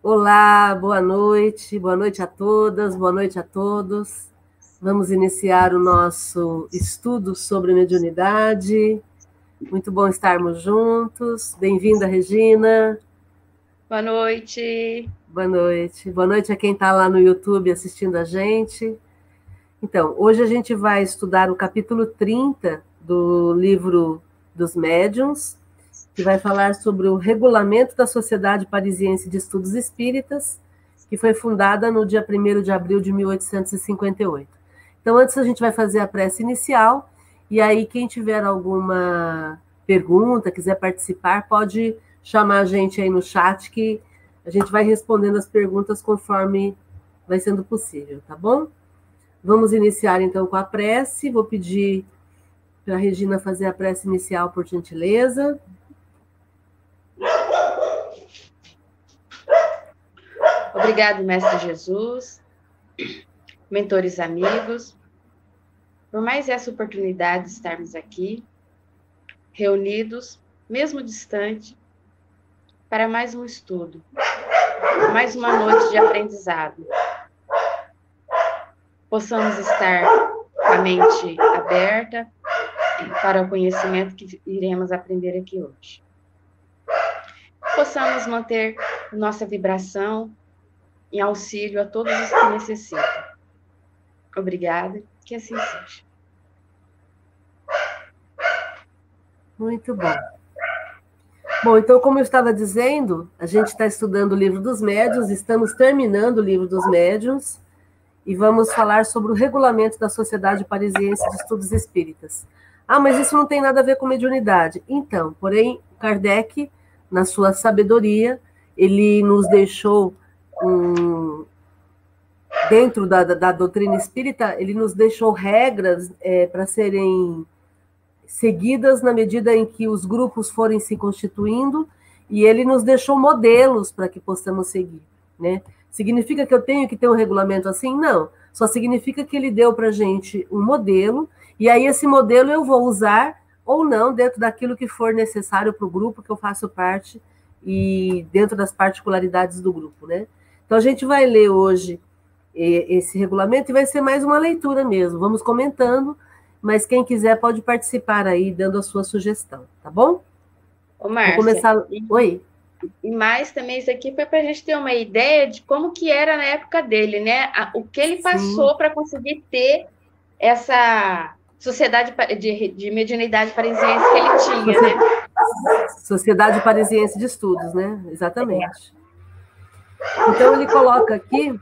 Olá, boa noite, boa noite a todas, boa noite a todos. Vamos iniciar o nosso estudo sobre mediunidade. Muito bom estarmos juntos. Bem-vinda, Regina. Boa noite. Boa noite. Boa noite a quem está lá no YouTube assistindo a gente. Então, hoje a gente vai estudar o capítulo 30 do livro dos Médiuns, que vai falar sobre o regulamento da Sociedade Parisiense de Estudos Espíritas, que foi fundada no dia 1 de abril de 1858. Então, antes a gente vai fazer a prece inicial, e aí quem tiver alguma pergunta, quiser participar, pode chamar a gente aí no chat, que a gente vai respondendo as perguntas conforme vai sendo possível, tá bom? Vamos iniciar então com a prece. Vou pedir para a Regina fazer a prece inicial, por gentileza. Obrigado, Mestre Jesus, mentores amigos, por mais essa oportunidade de estarmos aqui, reunidos, mesmo distante, para mais um estudo, mais uma noite de aprendizado. Possamos estar com a mente aberta para o conhecimento que iremos aprender aqui hoje. Possamos manter nossa vibração em auxílio a todos os que necessitam. Obrigada, que assim seja. Muito bom. Bom, então, como eu estava dizendo, a gente está estudando o livro dos médiuns, estamos terminando o livro dos médiuns e vamos falar sobre o regulamento da Sociedade Parisiense de Estudos Espíritas. Ah, mas isso não tem nada a ver com mediunidade. Então, porém, Kardec, na sua sabedoria, ele nos deixou um, dentro da, da, doutrina espírita, ele nos deixou regras é, para serem seguidas na medida em que os grupos forem se constituindo, e ele nos deixou modelos para que possamos seguir. Né? Significa que eu tenho que ter um regulamento assim? Não. Só significa que ele deu para gente um modelo, e aí esse modelo eu vou usar ou não dentro daquilo que for necessário para o grupo que eu faço parte e dentro das particularidades do grupo, né? Então, a gente vai ler hoje esse regulamento e vai ser mais uma leitura mesmo. Vamos comentando, mas quem quiser pode participar aí, dando a sua sugestão, tá bom? Ô, Márcia, Vou começar... E, Oi. E mais também, isso aqui foi para a gente ter uma ideia de como que era na época dele, né? O que ele passou para conseguir ter essa sociedade de, de mediunidade parisiense que ele tinha, né? Sociedade Parisiense de Estudos, né? Exatamente. É. Então, ele coloca aqui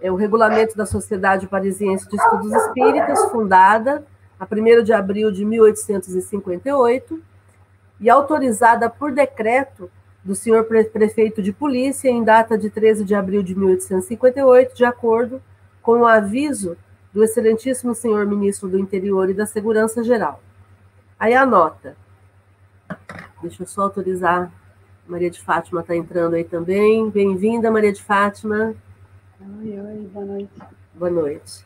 é, o regulamento da Sociedade Parisiense de Estudos Espíritas, fundada a 1 de abril de 1858 e autorizada por decreto do senhor prefeito de polícia em data de 13 de abril de 1858, de acordo com o aviso do excelentíssimo senhor ministro do Interior e da Segurança Geral. Aí a nota. Deixa eu só autorizar Maria de Fátima está entrando aí também. Bem-vinda, Maria de Fátima. Oi, oi, boa noite. Boa noite.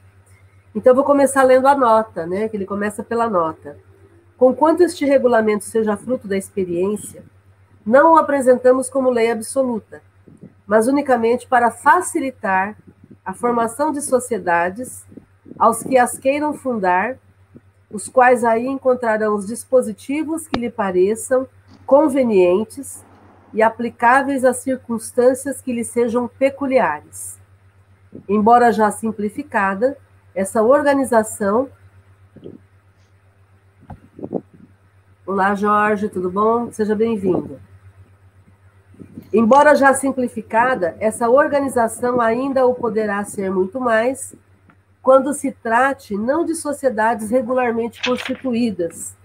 Então, vou começar lendo a nota, né? Que ele começa pela nota. Conquanto este regulamento seja fruto da experiência, não o apresentamos como lei absoluta, mas unicamente para facilitar a formação de sociedades aos que as queiram fundar, os quais aí encontrarão os dispositivos que lhe pareçam convenientes e aplicáveis às circunstâncias que lhe sejam peculiares. Embora já simplificada, essa organização. Olá, Jorge, tudo bom? Seja bem-vindo. Embora já simplificada, essa organização ainda o poderá ser muito mais quando se trate não de sociedades regularmente constituídas,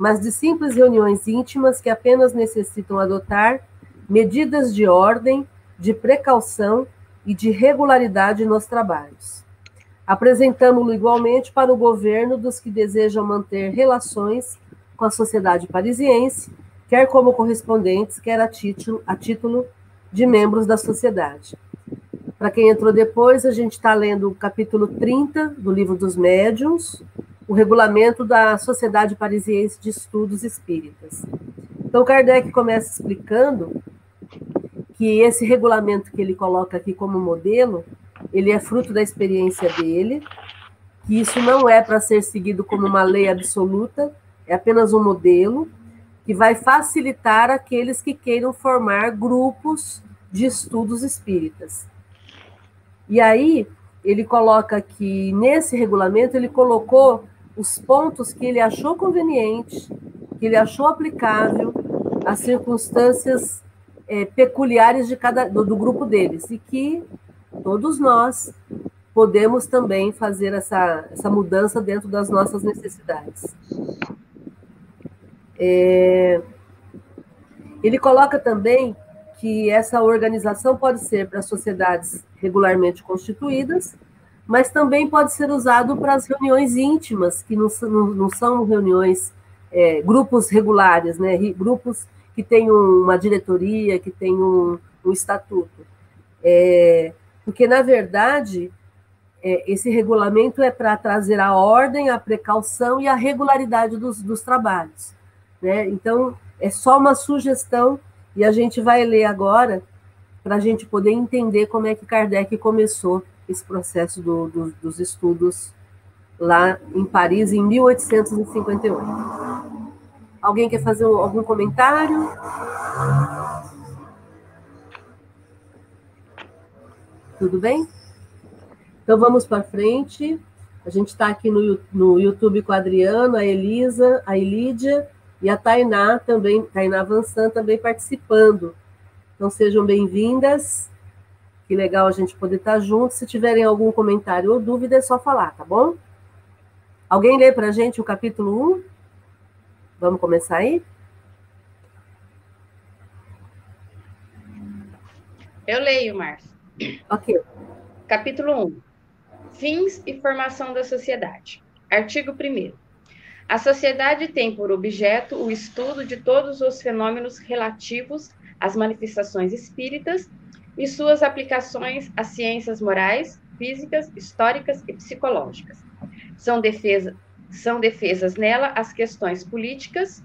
mas de simples reuniões íntimas que apenas necessitam adotar medidas de ordem, de precaução e de regularidade nos trabalhos. Apresentamos-lo igualmente para o governo dos que desejam manter relações com a sociedade parisiense, quer como correspondentes, quer a título, a título de membros da sociedade. Para quem entrou depois, a gente está lendo o capítulo 30 do Livro dos Médiuns, o regulamento da Sociedade Parisiense de Estudos Espíritas. Então, Kardec começa explicando que esse regulamento que ele coloca aqui como modelo, ele é fruto da experiência dele, que isso não é para ser seguido como uma lei absoluta, é apenas um modelo que vai facilitar aqueles que queiram formar grupos de estudos espíritas. E aí, ele coloca que nesse regulamento ele colocou os pontos que ele achou conveniente, que ele achou aplicável às circunstâncias é, peculiares de cada do, do, grupo deles e que todos nós podemos também fazer essa, essa mudança dentro das nossas necessidades. É, ele coloca também que essa organização pode ser para sociedades regularmente constituídas, mas também pode ser usado para as reuniões íntimas, que não, não, não são reuniões, é, grupos regulares, né? grupos que têm uma diretoria, que têm um, um estatuto. É, porque, na verdade, é, esse regulamento é para trazer a ordem, a precaução e a regularidade dos, dos trabalhos. Né? Então, é só uma sugestão e a gente vai ler agora para a gente poder entender como é que Kardec começou esse processo do, do, dos estudos lá em Paris em 1858. Alguém quer fazer algum comentário? Tudo bem? Então vamos para frente. A gente está aqui no, no YouTube com a Adriana, a Elisa, a Elídia e a Tainá também, Tainá Vansan também participando. Então sejam bem-vindas. Que legal a gente poder estar junto. Se tiverem algum comentário ou dúvida, é só falar, tá bom? Alguém lê para a gente o capítulo 1? Vamos começar aí? Eu leio, Márcio. Ok. Capítulo 1. Fins e formação da sociedade. Artigo 1 a sociedade tem por objeto o estudo de todos os fenômenos relativos às manifestações espíritas e suas aplicações às ciências morais, físicas, históricas e psicológicas. São, defesa, são defesas nela as questões políticas,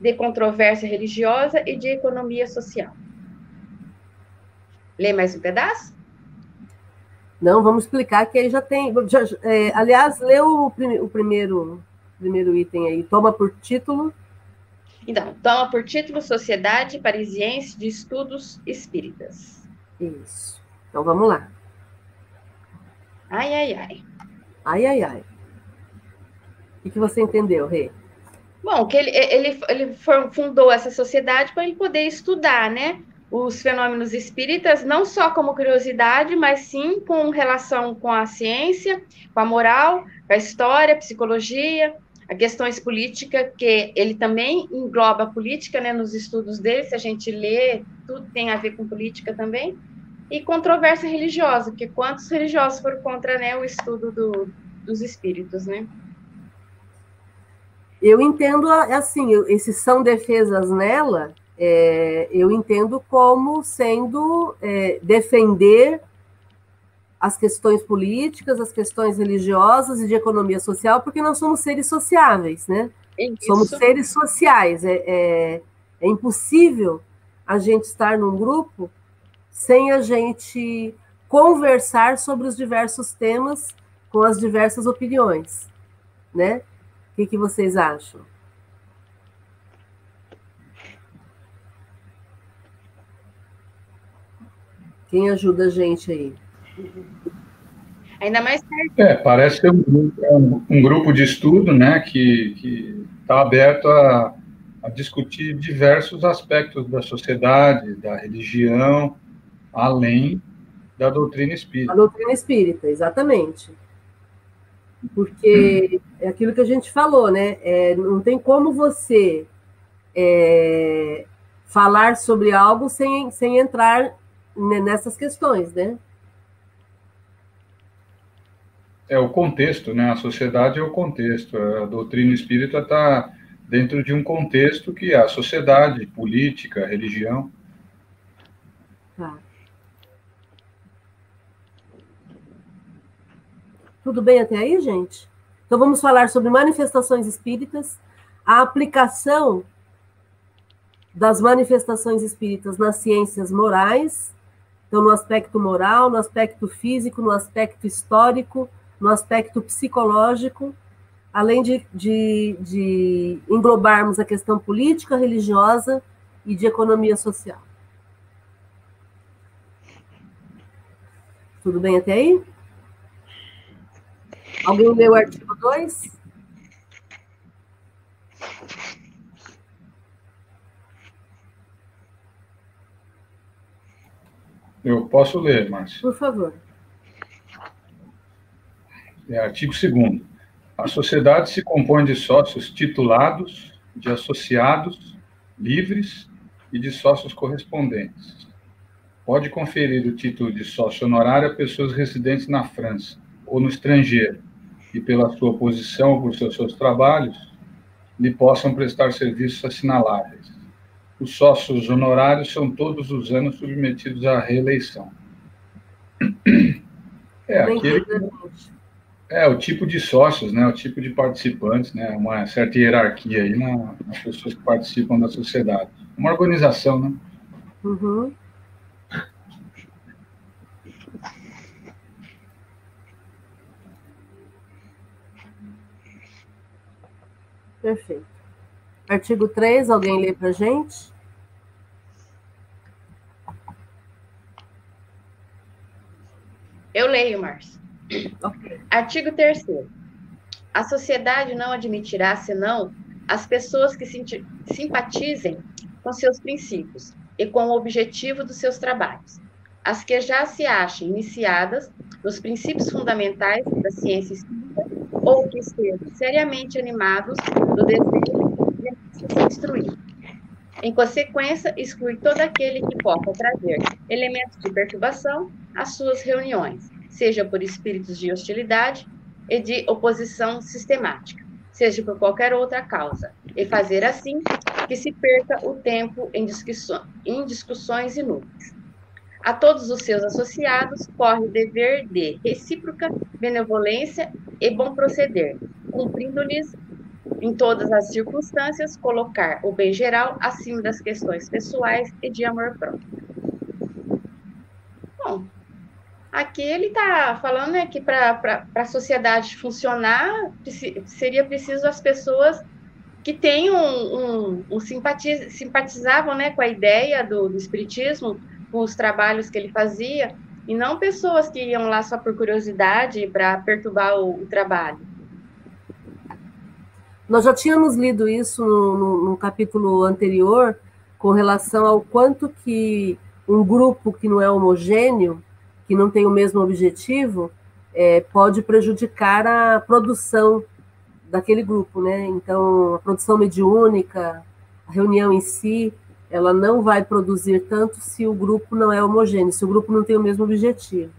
de controvérsia religiosa e de economia social. Lê mais um pedaço? Não, vamos explicar que aí já tem. Já, é, aliás, leu o, o primeiro primeiro item aí, toma por título. Então, toma por título Sociedade Parisiense de Estudos Espíritas. Isso. Então vamos lá. Ai, ai, ai. Ai, ai, ai. O que você entendeu, Rê? Bom, que ele, ele, ele fundou essa sociedade para ele poder estudar, né? Os fenômenos espíritas, não só como curiosidade, mas sim com relação com a ciência, com a moral, com a história, psicologia, a questões políticas, que ele também engloba a política né, nos estudos dele, se a gente lê, tudo tem a ver com política também, e controvérsia religiosa, que quantos religiosos foram contra né, o estudo do, dos espíritos, né? Eu entendo assim, esses são defesas nela, é, eu entendo como sendo é, defender as questões políticas, as questões religiosas e de economia social, porque nós somos seres sociáveis, né? Isso. Somos seres sociais. É, é, é impossível a gente estar num grupo sem a gente conversar sobre os diversos temas com as diversas opiniões, né? O que, que vocês acham? Quem ajuda a gente aí? Ainda mais perto. É, parece ser um, um, um, grupo de estudo né, que está aberto a, a discutir diversos aspectos da sociedade, da religião, além da doutrina espírita. A doutrina espírita, exatamente. Porque é aquilo que a gente falou, né? É, não tem como você é, falar sobre algo sem, sem entrar nessas questões, né? É o contexto, né? A sociedade é o contexto. A doutrina espírita está dentro de um contexto que é a sociedade, política, religião. Tá. Tudo bem até aí, gente? Então vamos falar sobre manifestações espíritas, a aplicação das manifestações espíritas nas ciências morais, então no aspecto moral, no aspecto físico, no aspecto histórico, no aspecto psicológico, além de, de, de englobarmos a questão política, religiosa e de economia social. Tudo bem até aí? Alguém leu o artigo 2? Eu posso ler, Márcio. Por favor. É, artigo 2 A sociedade se compõe de sócios titulados, de associados livres e de sócios correspondentes. Pode conferir o título de sócio honorário a pessoas residentes na França ou no estrangeiro e, pela sua posição ou por seus, seus trabalhos, lhe possam prestar serviços assinaláveis os sócios honorários são todos os anos submetidos à reeleição. É, aquele, é o tipo de sócios, né, o tipo de participantes, né, uma certa hierarquia aí na, nas pessoas que participam da sociedade. Uma organização, né? Uhum. Perfeito. Artigo 3, alguém lê para gente? Eu leio, Márcio. Okay. Artigo 3 A sociedade não admitirá, senão, as pessoas que simpatizem com seus princípios e com o objetivo dos seus trabalhos, as que já se achem iniciadas nos princípios fundamentais da ciência espírita ou que estejam seriamente animados do desejo se instruir. Em consequência, exclui todo aquele que possa trazer elementos de perturbação às suas reuniões, seja por espíritos de hostilidade e de oposição sistemática, seja por qualquer outra causa, e fazer assim que se perca o tempo em, em discussões inúteis. A todos os seus associados corre o dever de recíproca benevolência e bom proceder, cumprindo-lhes em todas as circunstâncias, colocar o bem geral acima das questões pessoais e de amor próprio. Bom, aqui ele está falando né, que para a sociedade funcionar, seria preciso as pessoas que tenham um, um, um simpatiz, simpatizavam né, com a ideia do, do espiritismo, com os trabalhos que ele fazia, e não pessoas que iam lá só por curiosidade para perturbar o, o trabalho. Nós já tínhamos lido isso no, no, no, capítulo anterior, com relação ao quanto que um grupo que não é homogêneo, que não tem o mesmo objetivo, é, pode prejudicar a produção daquele grupo, né? Então, a produção mediúnica, a reunião em si, ela não vai produzir tanto se o grupo não é homogêneo, se o grupo não tem o mesmo objetivo.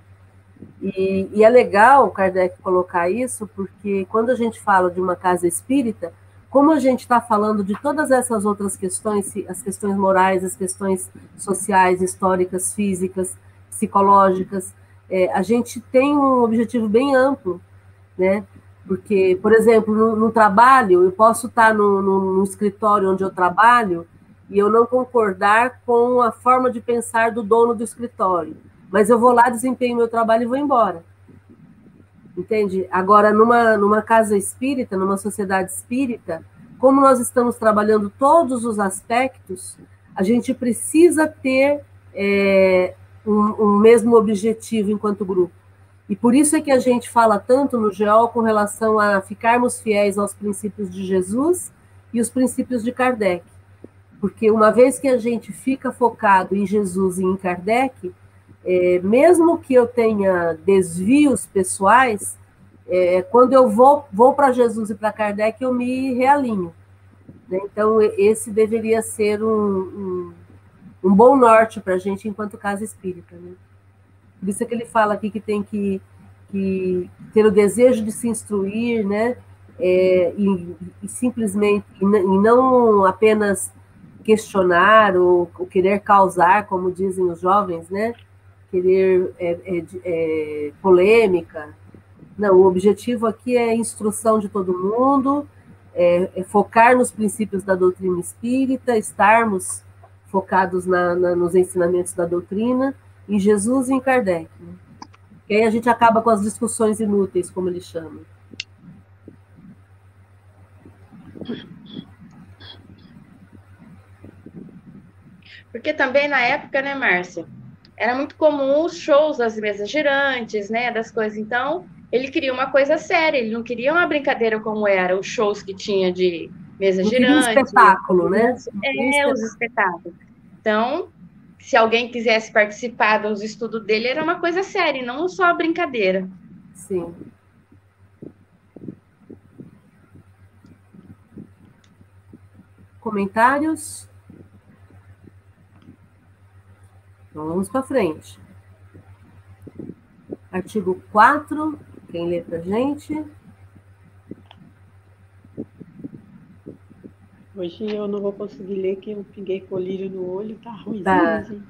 E, e, é legal, Kardec, colocar isso, porque quando a gente fala de uma casa espírita, como a gente está falando de todas essas outras questões, as questões morais, as questões sociais, históricas, físicas, psicológicas, é, a gente tem um objetivo bem amplo, né? Porque, por exemplo, no, no trabalho, eu posso estar no, no, no escritório onde eu trabalho e eu não concordar com a forma de pensar do dono do escritório mas eu vou lá, desempenho meu trabalho e vou embora. Entende? Agora, numa, numa casa espírita, numa sociedade espírita, como nós estamos trabalhando todos os aspectos, a gente precisa ter é, um, um, mesmo objetivo enquanto grupo. E por isso é que a gente fala tanto no GEOL com relação a ficarmos fiéis aos princípios de Jesus e os princípios de Kardec. Porque uma vez que a gente fica focado em Jesus e em Kardec, é, mesmo que eu tenha desvios pessoais, é, quando eu vou, vou para Jesus e para Kardec, eu me realinho. Né? Então, esse deveria ser um, um, um bom norte para a gente enquanto casa espírita. Né? Por isso é que ele fala aqui que tem que, que ter o desejo de se instruir, né? É, e, e, simplesmente, e não apenas questionar ou, ou querer causar, como dizem os jovens, né? querer é, é, é, polêmica. Não, o objetivo aqui é a instrução de todo mundo, é, é, focar nos princípios da doutrina espírita, estarmos focados na, na, nos ensinamentos da doutrina, em Jesus e em Kardec. Né? E aí a gente acaba com as discussões inúteis, como ele chama. Porque também na época, né, Márcia, era muito comum os shows das mesas girantes, né, das coisas. Então, ele queria uma coisa séria, ele não queria uma brincadeira como era os shows que tinha de mesa não girante. Um espetáculo, né? É, os espetáculos. Então, se alguém quisesse participar dos estudos dele, era uma coisa séria, não só brincadeira. Sim. Comentários? Então, vamos para frente. Artigo 4, quem lê para gente? Hoje eu não vou conseguir ler, que eu pinguei colírio no olho, tá ruim. Tá. Assim.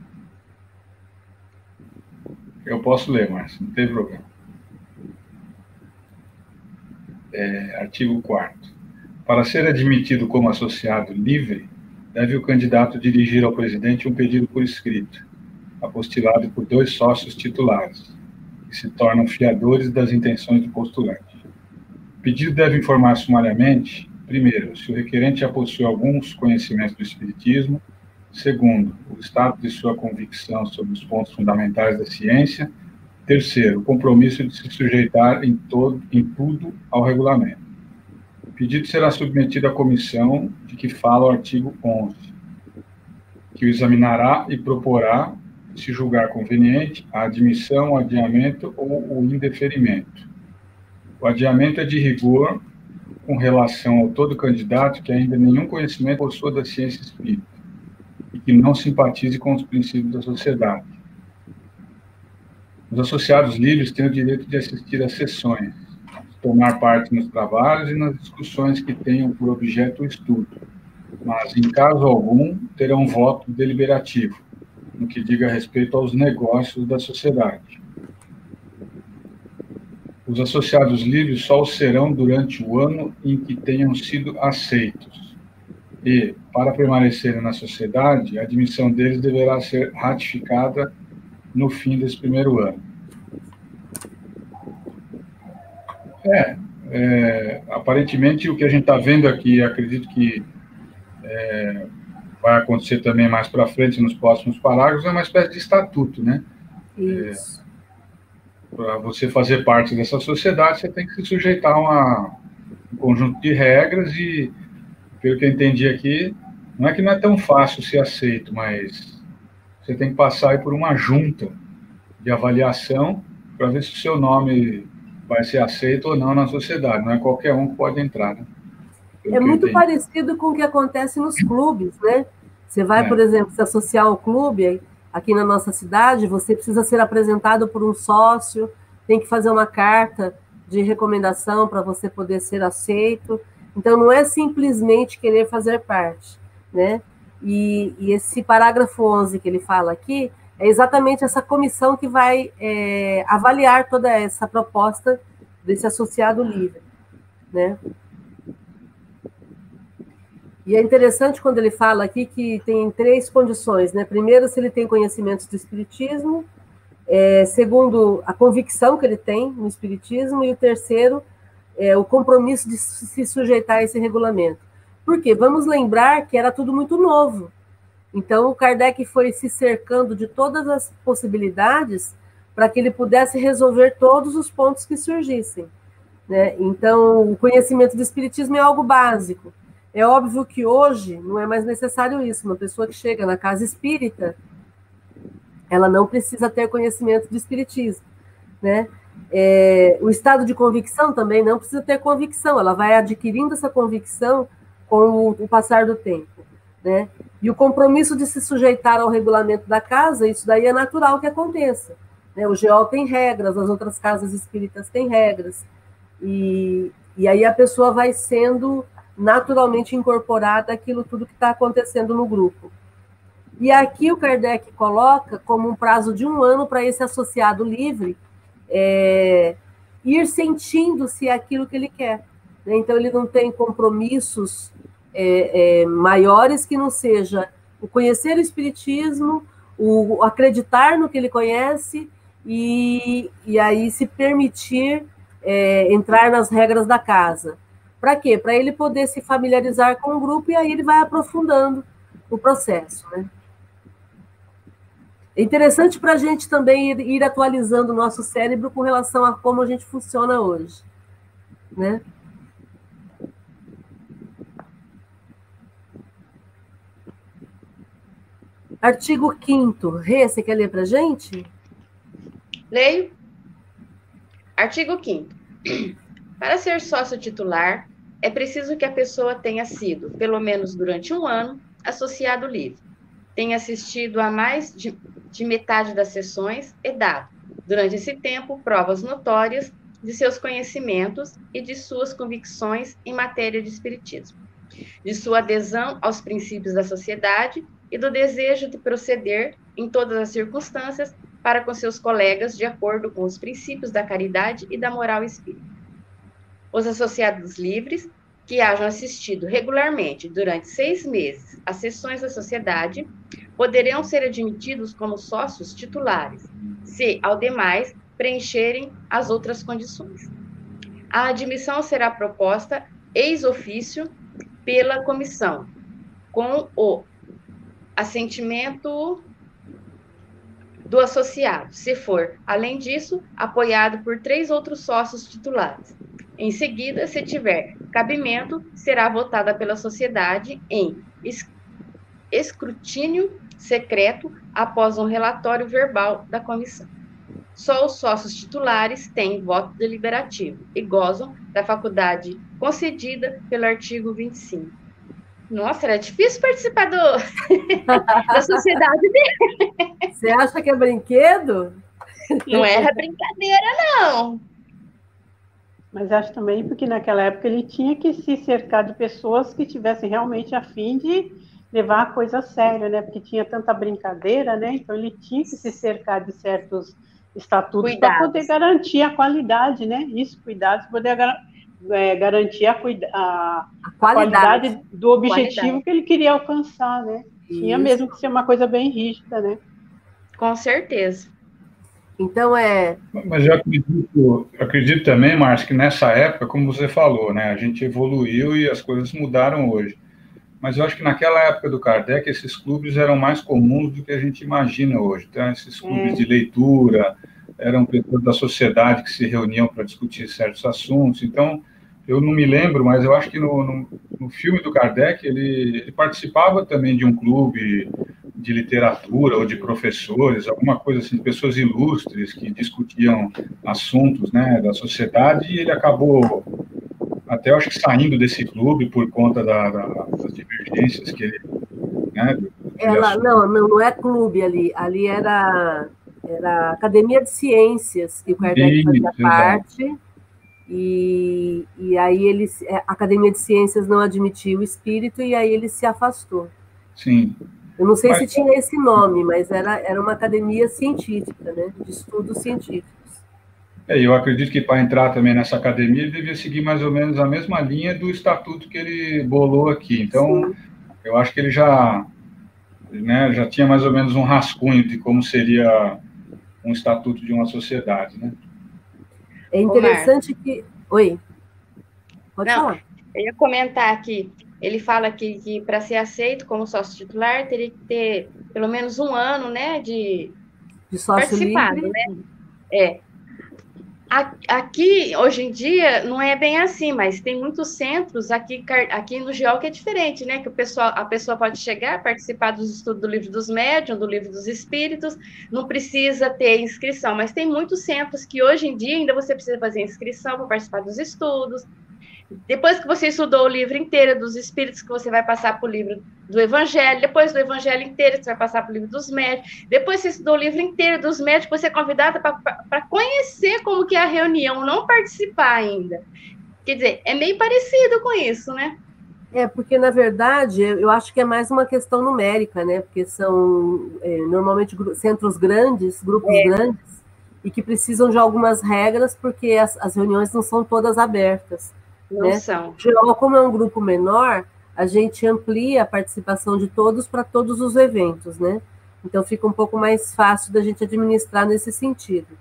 Eu posso ler, Márcio, não tem problema. É, artigo 4 Para ser admitido como associado livre, deve o candidato dirigir ao presidente um pedido por escrito, apostilado por dois sócios titulares, que se tornam fiadores das intenções do postulante. O pedido deve informar sumariamente Primeiro, se o requerente já possui alguns conhecimentos do Espiritismo. Segundo, o estado de sua convicção sobre os pontos fundamentais da ciência. Terceiro, o compromisso de se sujeitar em, todo, em tudo ao regulamento. O pedido será submetido à comissão de que fala o artigo 11, que o examinará e proporá, se julgar conveniente, a admissão, o adiamento ou o indeferimento. O adiamento é de rigor com relação ao todo candidato que ainda nenhum conhecimento possua da ciência espírita e que não simpatize com os princípios da sociedade. Os associados livres têm o direito de assistir às sessões, tomar parte nos trabalhos e nas discussões que tenham por objeto o estudo, mas, em caso algum, terão voto deliberativo, no que diga respeito aos negócios da sociedade. Os associados livres só o serão durante o ano em que tenham sido aceitos. E, para permanecerem na sociedade, a admissão deles deverá ser ratificada no fim desse primeiro ano. É, é aparentemente o que a gente está vendo aqui, acredito que é, vai acontecer também mais para frente nos próximos parágrafos, é uma espécie de estatuto, né? Isso. É, para você fazer parte dessa sociedade, você tem que se sujeitar a uma, um conjunto de regras e, pelo que eu entendi aqui, não é que não é tão fácil ser aceito, mas você tem que passar por uma junta de avaliação para ver se o seu nome vai ser aceito ou não na sociedade. Não é qualquer um que pode entrar. Né? É muito parecido com o que acontece nos clubes, né? Você vai, é. por exemplo, se associar ao clube, aqui na nossa cidade, você precisa ser apresentado por um sócio, tem que fazer uma carta de recomendação para você poder ser aceito. Então, não é simplesmente querer fazer parte, né? E, e, esse parágrafo 11 que ele fala aqui é exatamente essa comissão que vai é, avaliar toda essa proposta desse associado livre, né? E é interessante quando ele fala aqui que tem três condições, né? Primeiro, se ele tem conhecimentos do Espiritismo, é, segundo, a convicção que ele tem no Espiritismo, e o terceiro, é, o compromisso de se sujeitar a esse regulamento. Por quê? Vamos lembrar que era tudo muito novo. Então, o Kardec foi se cercando de todas as possibilidades para que ele pudesse resolver todos os pontos que surgissem. Né? Então, o conhecimento do Espiritismo é algo básico. É óbvio que hoje não é mais necessário isso. Uma pessoa que chega na casa espírita, ela não precisa ter conhecimento de espiritismo, né? É, o estado de convicção também não precisa ter convicção, ela vai adquirindo essa convicção com o, passar do tempo, né? E o compromisso de se sujeitar ao regulamento da casa, isso daí é natural que aconteça. Né? O GEOL tem regras, as outras casas espíritas têm regras, e, e aí a pessoa vai sendo naturalmente incorporada aquilo tudo que está acontecendo no grupo. E aqui o Kardec coloca como um prazo de um ano para esse associado livre é, ir sentindo se é aquilo que ele quer. Né? Então, ele não tem compromissos é, é, maiores que não seja o conhecer o Espiritismo, o acreditar no que ele conhece e, e aí se permitir é, entrar nas regras da casa. Para quê? Para ele poder se familiarizar com o grupo e aí ele vai aprofundando o processo. Né? É interessante para a gente também ir, ir, atualizando o nosso cérebro com relação a como a gente funciona hoje. Né? Artigo 5 Rê, você quer ler para a gente? Leio. Artigo 5 Para ser sócio titular, é preciso que a pessoa tenha sido, pelo menos durante um ano, associado livre, tenha assistido a mais de, de metade das sessões e dado, durante esse tempo, provas notórias de seus conhecimentos e de suas convicções em matéria de espiritismo, de sua adesão aos princípios da sociedade e do desejo de proceder, em todas as circunstâncias, para com seus colegas de acordo com os princípios da caridade e da moral espírita. Os associados livres que hajam assistido regularmente durante seis meses às sessões da sociedade poderão ser admitidos como sócios titulares, se, ao demais, preencherem as outras condições. A admissão será proposta ex ofício pela comissão, com o assentimento do associado, se for, além disso, apoiado por três outros sócios titulares. Em seguida, se tiver cabimento, será votada pela sociedade em escrutínio secreto após um relatório verbal da comissão. Só os sócios titulares têm voto deliberativo e gozam da faculdade concedida pelo artigo 25 nossa, era difícil participar do, da sociedade dele. Você acha que é brinquedo? Não era brincadeira, não. Mas acho também porque naquela época ele tinha que se cercar de pessoas que tivessem realmente a fim de levar a coisa a sério, né? Porque tinha tanta brincadeira, né? Então ele tinha que se cercar de certos estatutos para poder garantir a qualidade, né? Isso, cuidados, poder é, garantir a, a, a qualidade. qualidade. do objetivo qualidade. que ele queria alcançar, né? Isso. Tinha mesmo que ser uma coisa bem rígida, né? Com certeza. Então é. Mas eu acredito, acredito também, Márcio, que nessa época, como você falou, né, a gente evoluiu e as coisas mudaram hoje. Mas eu acho que naquela época do Kardec, esses clubes eram mais comuns do que a gente imagina hoje. Então, esses clubes é. de leitura, eram pessoas da sociedade que se reuniam para discutir certos assuntos. Então, eu não me lembro, mas eu acho que no, no, no filme do Kardec ele, ele, participava também de um clube de literatura ou de professores, alguma coisa assim, pessoas ilustres que discutiam assuntos né, da sociedade e ele acabou até acho que saindo desse clube por conta da, da, das divergências que ele né, ela não, não não é clube ali ali era era a Academia de Ciências que o Kardec fazia parte e, e aí ele, é, a Academia de Ciências não admitia o espírito e aí ele se afastou. Sim. Eu não sei mas... se tinha esse nome, mas era, era uma academia científica, né, de estudos científicos. É, eu acredito que para entrar também nessa academia ele devia seguir mais ou menos a mesma linha do estatuto que ele bolou aqui. Então, Sim. eu acho que ele já, né, já tinha mais ou menos um rascunho de como seria um estatuto de uma sociedade, né? É interessante Omar. que. Oi. Pode Não, falar. Eu ia comentar aqui. Ele fala que, que para ser aceito como sócio titular teria que ter pelo menos um ano, né, de, de sócio participado, livre. né? É. Aqui, hoje em dia, não é bem assim, mas tem muitos centros aqui, aqui no GEOL que é diferente, né? Que o pessoal, a pessoa pode chegar, participar dos estudos do livro dos médiuns, do livro dos espíritos, não precisa ter inscrição, mas tem muitos centros que hoje em dia ainda você precisa fazer inscrição para participar dos estudos, depois que você estudou o livro inteiro dos Espíritos, que você vai passar para o livro do Evangelho, depois do Evangelho inteiro, você vai passar para o livro dos médicos, depois você estudou o livro inteiro dos médicos, você é convidada para conhecer como que é a reunião, não participar ainda. Quer dizer, é meio parecido com isso, né? É, porque, na verdade, eu acho que é mais uma questão numérica, né? Porque são é, normalmente centros grandes, grupos é. grandes, e que precisam de algumas regras, porque as, as reuniões não são todas abertas. Não né? são. Geral, como é um grupo menor, a gente amplia a participação de todos para todos os eventos, né? Então fica um pouco mais fácil da gente administrar nesse sentido.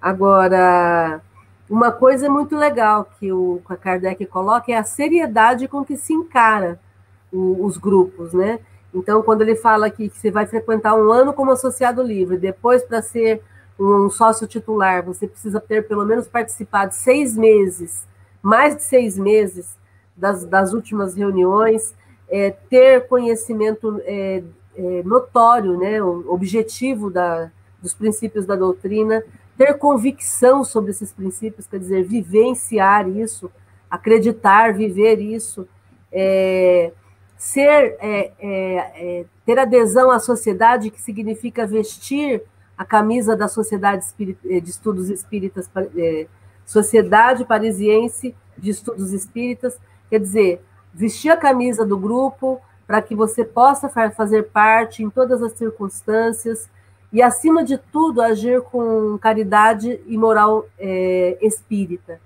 Agora, uma coisa muito legal que o Kardec coloca é a seriedade com que se encara o, os grupos, né? Então, quando ele fala aqui que você vai frequentar um ano como associado livre, depois para ser um sócio titular, você precisa ter pelo menos participado seis meses, mais de seis meses das, das últimas reuniões, é, ter conhecimento é, é, notório, né, objetivo da, dos princípios da doutrina, ter convicção sobre esses princípios, quer dizer, vivenciar isso, acreditar, viver isso, é, ser, é, é, ter adesão à sociedade, que significa vestir a camisa da Sociedade de Estudos Espíritas, Sociedade Parisiense de Estudos Espíritas, quer dizer, vestir a camisa do grupo para que você possa fazer parte em todas as circunstâncias, e, acima de tudo, agir com caridade e moral é, espírita.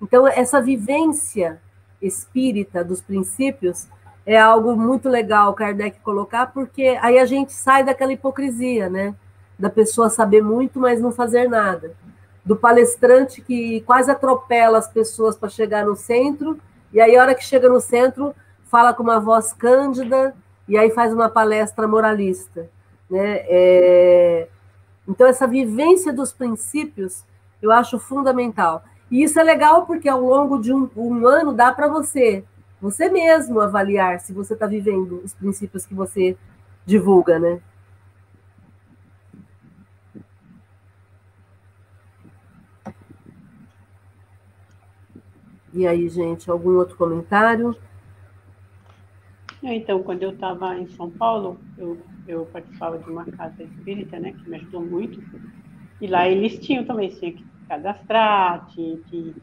Então, essa vivência espírita dos princípios é algo muito legal Kardec colocar, porque aí a gente sai daquela hipocrisia, né? Da pessoa saber muito, mas não fazer nada. Do palestrante que quase atropela as pessoas para chegar no centro, e aí, a hora que chega no centro, fala com uma voz cândida, e aí faz uma palestra moralista. Né? É... Então, essa vivência dos princípios eu acho fundamental. E isso é legal porque ao longo de um, um ano dá para você, você mesmo, avaliar se você está vivendo os princípios que você divulga, né? E aí, gente, algum outro comentário? Então, quando eu estava em São Paulo, eu eu participava de uma casa espírita, né, que me ajudou muito. E lá eles tinham também, tinha que cadastrar, tinha que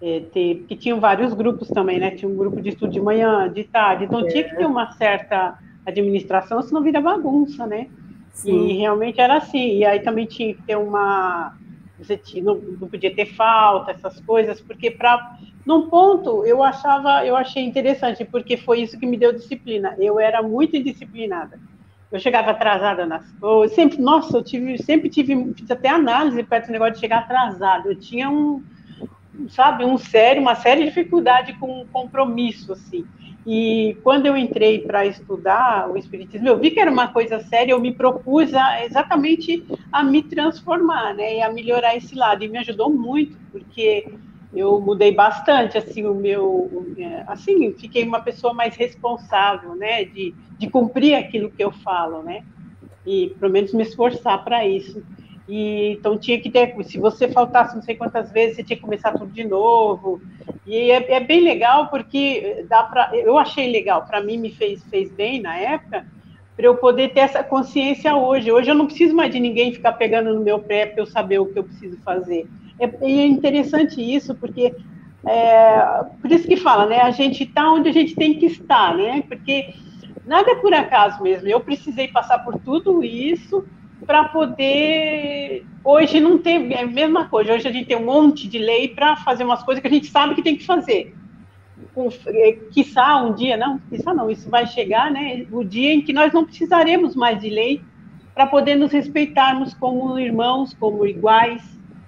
é, ter, porque tinham vários grupos também, né? Tinha um grupo de estudo de manhã, de tarde, então é. tinha que ter uma certa administração, senão vira bagunça, né? Sim. E realmente era assim. E aí também tinha que ter uma. Você não, não podia ter falta, essas coisas, porque para. Num ponto eu achava, eu achei interessante, porque foi isso que me deu disciplina. Eu era muito indisciplinada eu chegava atrasada nas coisas, sempre, nossa, eu tive, sempre tive, fiz até análise perto do negócio de chegar atrasado. Eu tinha um, sabe, um sério, uma séria dificuldade com compromisso, assim. E quando eu entrei para estudar o Espiritismo, eu vi que era uma coisa séria, eu me propus a, exatamente a me transformar, né, e a melhorar esse lado, e me ajudou muito, porque eu mudei bastante, assim, o meu, assim, fiquei uma pessoa mais responsável, né, de, de cumprir aquilo que eu falo, né, e pelo menos me esforçar para isso. E, então tinha que ter, se você faltasse não sei quantas vezes, você tinha que começar tudo de novo. E é, é bem legal porque dá para, eu achei legal, para mim me fez fez bem na época, para eu poder ter essa consciência hoje. Hoje eu não preciso mais de ninguém ficar pegando no meu pé para eu saber o que eu preciso fazer. É, é interessante isso, porque é, por isso que fala, né? A gente está onde a gente tem que estar, né? Porque nada é por acaso mesmo. Eu precisei passar por tudo isso para poder. Hoje não tem é a mesma coisa. Hoje a gente tem um monte de lei para fazer umas coisas que a gente sabe que tem que fazer. Com, é, quiçá um dia, não, quiçá não, isso vai chegar, né? O dia em que nós não precisaremos mais de lei para poder nos respeitarmos como irmãos, como iguais,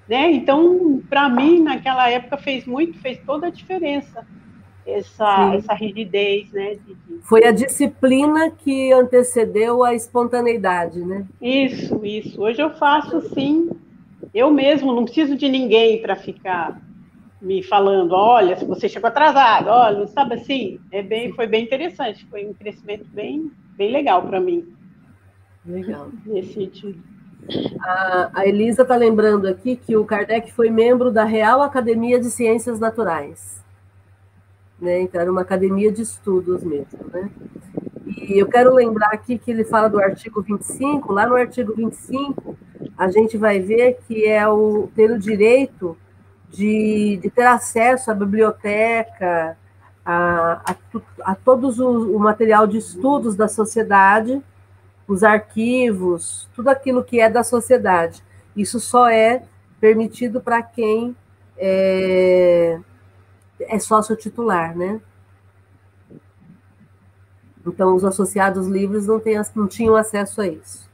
né? Então, para mim, naquela época, fez muito, fez toda a diferença essa, essa rigidez, né? De, de... Foi a disciplina que antecedeu a espontaneidade, né? Isso, isso. Hoje eu faço sim, eu mesmo, não preciso de ninguém para ficar me falando, olha, se você chegou atrasado, olha, sabe assim, é bem, foi bem interessante, foi um crescimento bem, bem legal para mim. Legal. Nesse sentido. A, a Elisa está lembrando aqui que o Kardec foi membro da Real Academia de Ciências Naturais. Né? Então, era uma academia de estudos mesmo. Né? E eu quero lembrar aqui que ele fala do artigo 25. Lá no artigo 25, a gente vai ver que é o ter o direito de, de ter acesso à biblioteca, a, a, a todos o, o material de estudos da sociedade os arquivos, tudo aquilo que é da sociedade. Isso só é permitido para quem é, é sócio titular, né? Então, os associados livres não, tem, não tinham acesso a isso.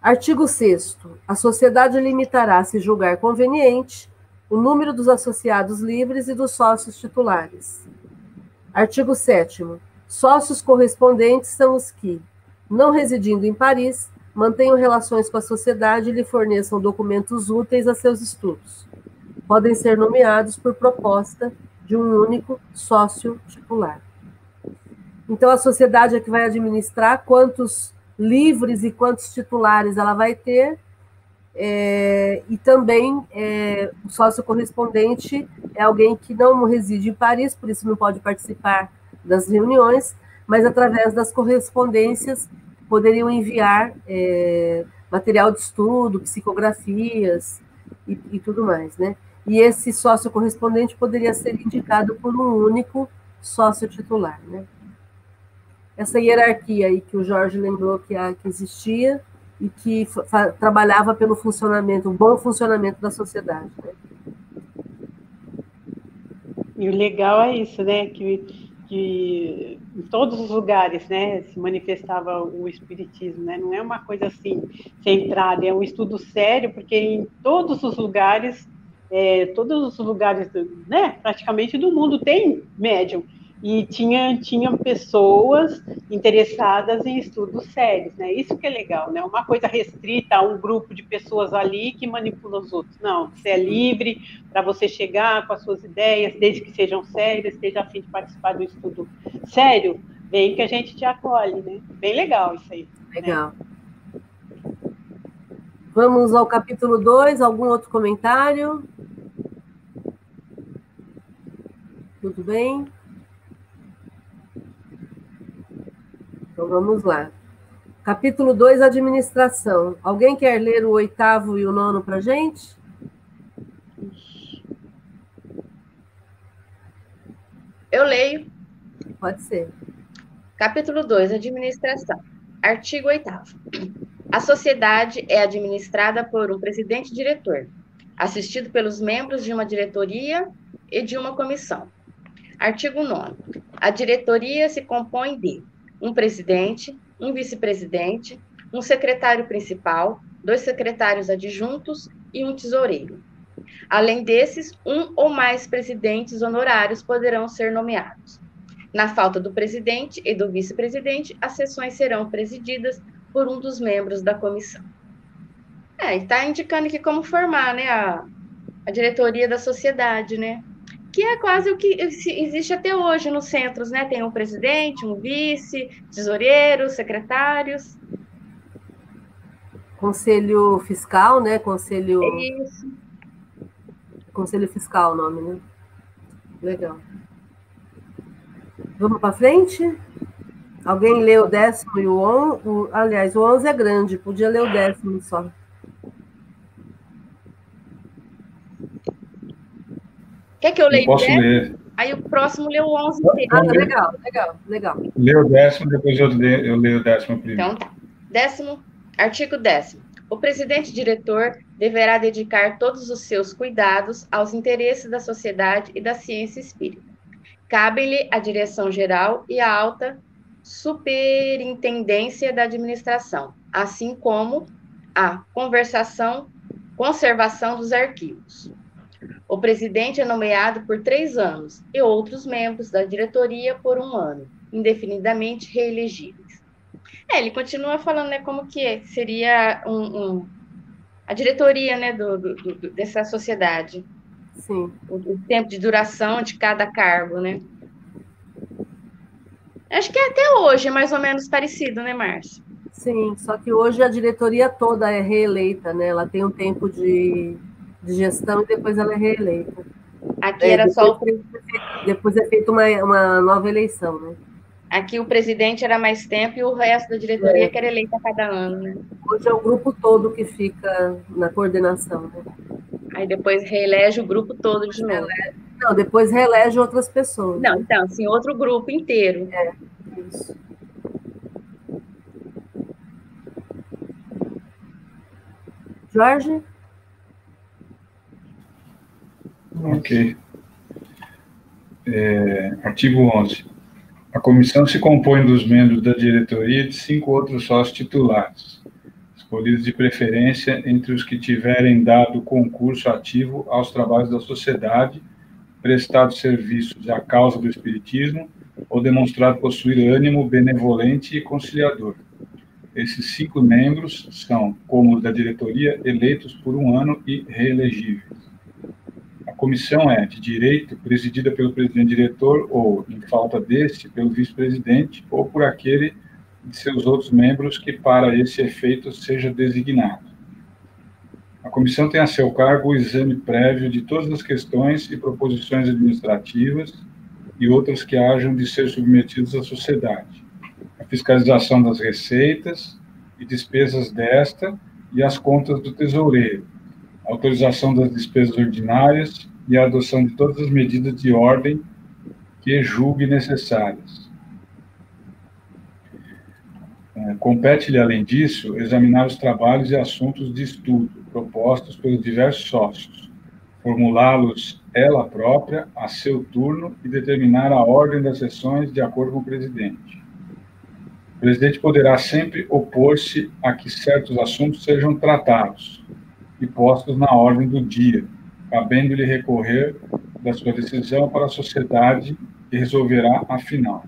Artigo 6. A sociedade limitará, se julgar conveniente, o número dos associados livres e dos sócios titulares. Artigo 7. Sócios correspondentes são os que, não residindo em Paris, mantenham relações com a sociedade e lhe forneçam documentos úteis a seus estudos. Podem ser nomeados por proposta de um único sócio titular. Então, a sociedade é que vai administrar quantos livres e quantos titulares ela vai ter, é, e também é, o sócio correspondente é alguém que não reside em Paris, por isso não pode participar das reuniões, mas através das correspondências poderiam enviar é, material de estudo, psicografias e, e, tudo mais, né? E esse sócio correspondente poderia ser indicado por um único sócio titular, né? Essa hierarquia aí que o Jorge lembrou que, a, que existia e que trabalhava pelo funcionamento, o bom funcionamento da sociedade. Né? E o legal é isso, né? Que que em todos os lugares, né, se manifestava o espiritismo, né? Não é uma coisa assim centrada, é um estudo sério, porque em todos os lugares, é, todos os lugares, né, praticamente do mundo tem médium e tinha, tinha pessoas interessadas em estudos sérios, né? Isso que é legal, né? Uma coisa restrita a um grupo de pessoas ali que manipula os outros. Não, você é livre para você chegar com as suas ideias, desde que sejam sérias, esteja a fim de participar do estudo sério, vem que a gente te acolhe, né? Bem legal isso aí. Né? Legal. Né? Vamos ao capítulo 2, algum outro comentário? Tudo bem? Então vamos lá. Capítulo 2, administração. Alguém quer ler o oitavo e o nono para a gente? Eu leio. Pode ser. Capítulo 2, administração. Artigo 8. A sociedade é administrada por um presidente-diretor, assistido pelos membros de uma diretoria e de uma comissão. Artigo 9. A diretoria se compõe de um presidente, um vice-presidente, um secretário principal, dois secretários adjuntos e um tesoureiro. Além desses, um ou mais presidentes honorários poderão ser nomeados. Na falta do presidente e do vice-presidente, as sessões serão presididas por um dos membros da comissão. É, está indicando aqui como formar né, a, a diretoria da sociedade, né? Que é quase o que existe até hoje nos centros, né? Tem um presidente, um vice, tesoureiros, secretários. Conselho fiscal, né? Conselho. Isso. Conselho fiscal, o nome, né? Legal. Vamos para frente? Alguém leu o décimo e o onze? Aliás, o onze é grande, podia ler o décimo só. Quer que eu leia posso ler. Aí o próximo lê o 11 inteiro. Ah, legal, legal, legal. Lê o décimo, depois eu leio, eu leio o décimo primeiro. Então tá. Décimo, artigo décimo. O presidente-diretor deverá dedicar todos os seus cuidados aos interesses da sociedade e da ciência espírita. Cabe-lhe a direção geral e a alta superintendência da administração, assim como a conversação, conservação dos arquivos. O presidente é nomeado por três anos e outros membros da diretoria por um ano, indefinidamente reelegíveis. É, ele continua falando né, como que seria um, um, a diretoria né, do, do, do, dessa sociedade. Sim. O, o, tempo de duração de cada cargo, né? Acho que até hoje é mais ou menos parecido, né, Márcio? Sim, só que hoje a diretoria toda é reeleita, né? Ela tem um tempo de de gestão e depois ela é reeleita. Aqui é, era só o. Depois é feita uma, uma nova eleição, né? Aqui o presidente era mais tempo e o resto da diretoria é. que era eleita a cada ano, né? Hoje é o grupo todo que fica na coordenação, né? Aí depois reelege o grupo todo de novo. Não, depois reelege outras pessoas. Não, então, assim, outro grupo inteiro. É, isso. Jorge? Ok. É, artigo 11. A comissão se compõe dos membros da diretoria e de cinco outros sócios titulares, escolhidos de preferência entre os que tiverem dado concurso ativo aos trabalhos da sociedade, prestado serviços à causa do espiritismo ou demonstrado possuir ânimo benevolente e conciliador. Esses cinco membros são, como da diretoria, eleitos por um ano e reelegíveis. Comissão é de direito presidida pelo presidente-diretor ou, em falta deste, pelo vice-presidente ou por aquele de seus outros membros que, para esse efeito, seja designado. A comissão tem a seu cargo o exame prévio de todas as questões e proposições administrativas e outras que hajam de ser submetidas à sociedade. A fiscalização das receitas e despesas desta e as contas do tesoureiro, autorização das despesas ordinárias e a adoção de todas as medidas de ordem que julgue necessárias. É, compete-lhe, além disso, examinar os trabalhos e assuntos de estudo propostos pelos diversos sócios, formulá-los ela própria a seu turno e determinar a ordem das sessões de acordo com o presidente. O presidente poderá sempre opor-se a que certos assuntos sejam tratados e postos na ordem do dia, cabendo-lhe recorrer da sua decisão para a sociedade e resolverá a final.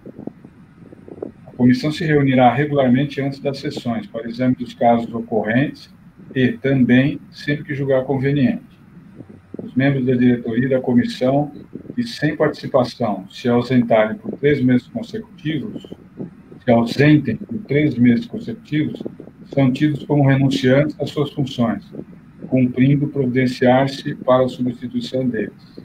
A comissão se reunirá regularmente antes das sessões para exame dos casos ocorrentes e também sempre que julgar conveniente os membros da diretoria da comissão que, sem participação, se ausentarem por três meses consecutivos, se ausentem por três meses consecutivos, são tidos como renunciantes às suas funções, cumprindo providenciar-se para a substituição deles.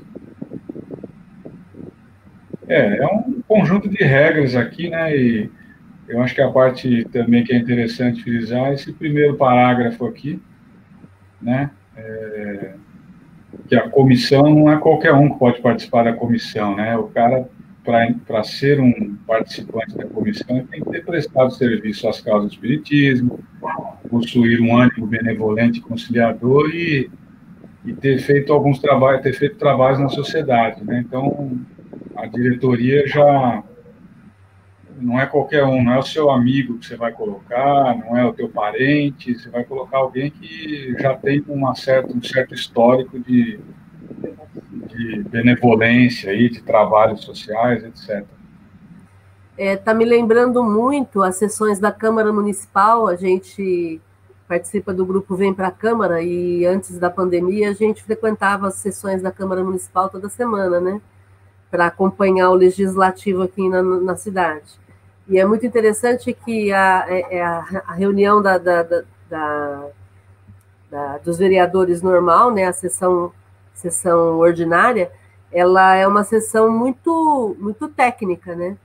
É, é um conjunto de regras aqui, né? E eu acho que a parte também que é interessante frisar esse primeiro parágrafo aqui, né? É, que a comissão não é qualquer um que pode participar da comissão, né? O cara, para ser um participante da comissão, tem que ter prestado serviço às causas do espiritismo, possuir um ânimo benevolente conciliador e, e ter feito alguns trabalhos, ter feito trabalhos na sociedade, né? Então, a diretoria já não é qualquer um, não é o seu amigo que você vai colocar, não é o teu parente, você vai colocar alguém que já tem uma certa, um certo histórico de, de benevolência aí, de trabalhos sociais, etc. É, tá me lembrando muito as sessões da Câmara Municipal, a gente participa do grupo Vem para a Câmara e antes da pandemia a gente frequentava as sessões da Câmara Municipal toda semana, né? Para acompanhar o legislativo aqui na, na cidade. E é muito interessante que a, é, é a, a reunião da, da, da, dos vereadores normal, né, a sessão, sessão ordinária, ela é uma sessão muito, muito técnica, né?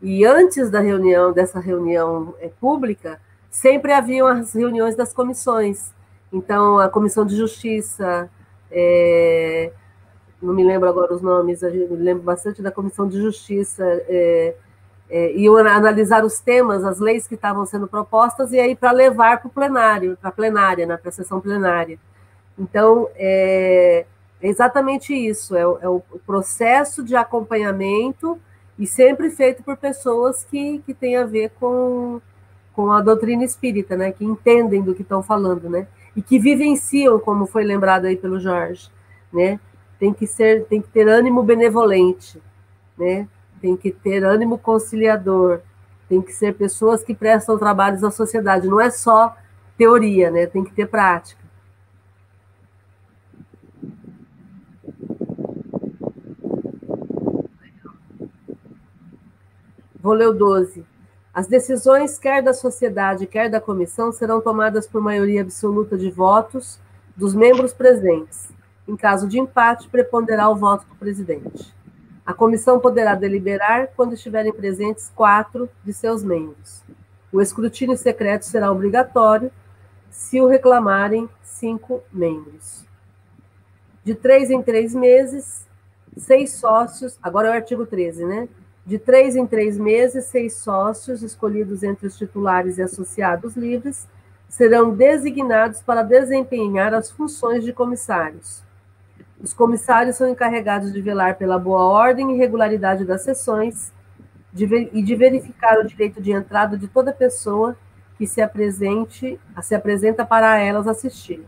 E antes da reunião, dessa reunião é, pública, sempre haviam as reuniões das comissões. Então, a Comissão de Justiça, é, não me lembro agora os nomes, eu me lembro bastante da Comissão de Justiça, é, é, iam analisar os temas, as leis que estavam sendo propostas, e aí para levar para o plenário, para a plenária, né, para a sessão plenária. Então, é, é exatamente isso, é, é, o processo de acompanhamento e sempre feito por pessoas que, que têm a ver com, com a doutrina espírita, né, que entendem do que estão falando, né, e que vivenciam, como foi lembrado aí pelo Jorge, né, tem que ser, tem que ter ânimo benevolente, né, tem que ter ânimo conciliador, tem que ser pessoas que prestam trabalhos à sociedade, não é só teoria, né? Tem que ter prática. O 12. As decisões, quer da sociedade, quer da comissão, serão tomadas por maioria absoluta de votos dos membros presentes. Em caso de empate, preponderará o voto do presidente. A comissão poderá deliberar quando estiverem presentes quatro de seus membros. O escrutínio secreto será obrigatório se o reclamarem cinco membros. De três em três meses, seis sócios, agora é o artigo 13, né? De três em três meses, seis sócios, escolhidos entre os titulares e associados livres, serão designados para desempenhar as funções de comissários os comissários são encarregados de velar pela boa ordem e regularidade das sessões, de, e de verificar o direito de entrada de toda pessoa que se apresente, se apresenta para elas assistir.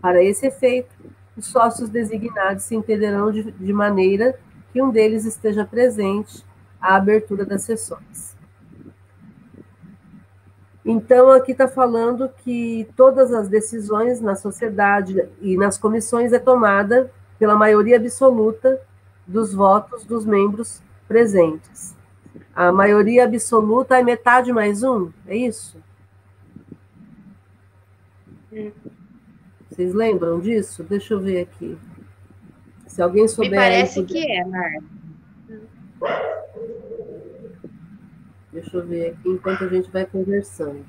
Para esse efeito, os sócios designados se entenderão de, de maneira que um deles esteja presente à abertura das sessões. Então, aqui está falando que todas as decisões na sociedade e nas comissões é tomada pela maioria absoluta dos votos dos membros presentes. A maioria absoluta é metade mais um, é isso? Vocês lembram disso? Deixa eu ver aqui. Se alguém souber. Me parece que é, Marta. Deixa eu ver aqui enquanto a gente vai conversando.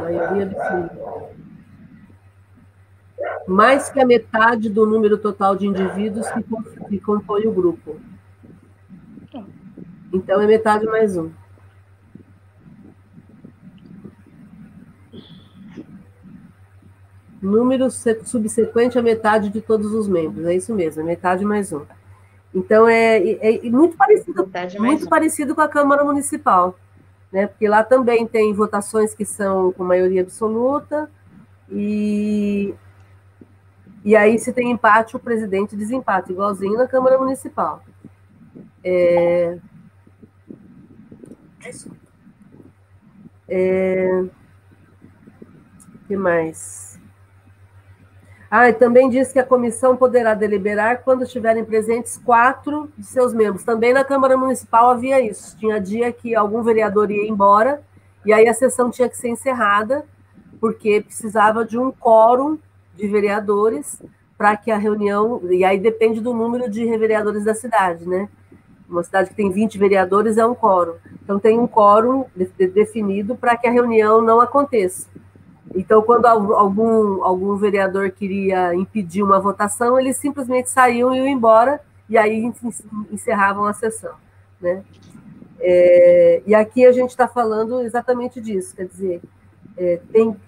Maioria absoluta. Mais que a metade do número total de indivíduos que, que compõe o grupo. Então é metade mais um. Número subsequente à metade de todos os membros. É isso mesmo, é metade mais um. Então é, é, é muito parecido, muito parecido com a Câmara Municipal, né? Porque lá também tem votações que são com maioria absoluta e e aí se tem empate o presidente desempate, igualzinho na Câmara Municipal. É, é, que mais? Ah, e também diz que a comissão poderá deliberar quando estiverem presentes quatro de seus membros. Também na Câmara Municipal havia isso. Tinha dia que algum vereador ia embora e aí a sessão tinha que ser encerrada, porque precisava de um quórum de vereadores para que a reunião. E aí depende do número de vereadores da cidade, né? Uma cidade que tem 20 vereadores é um quórum. Então tem um quórum definido para que a reunião não aconteça. Então, quando algum, algum vereador queria impedir uma votação, eles simplesmente saíam e iam embora, e aí encerravam a sessão. Né? É, e aqui a gente está falando exatamente disso, quer dizer, é,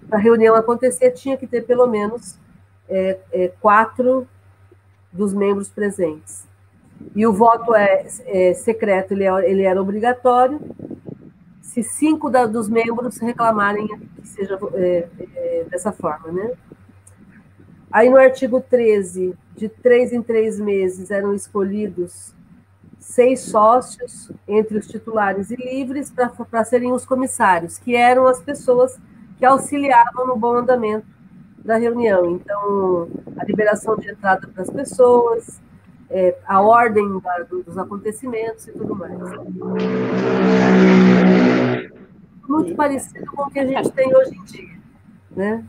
para a reunião acontecer, tinha que ter pelo menos é, é, quatro dos membros presentes. E o voto é, é secreto, ele, é, ele era obrigatório, se cinco da, dos membros reclamarem que seja é, é, dessa forma, né? Aí no artigo 13, de três em três meses eram escolhidos seis sócios entre os titulares e livres para serem os comissários, que eram as pessoas que auxiliavam no bom andamento da reunião. Então, a liberação de entrada para as pessoas, é, a ordem da, dos acontecimentos e tudo mais. Muito parecido com o que a gente tem hoje em dia, né?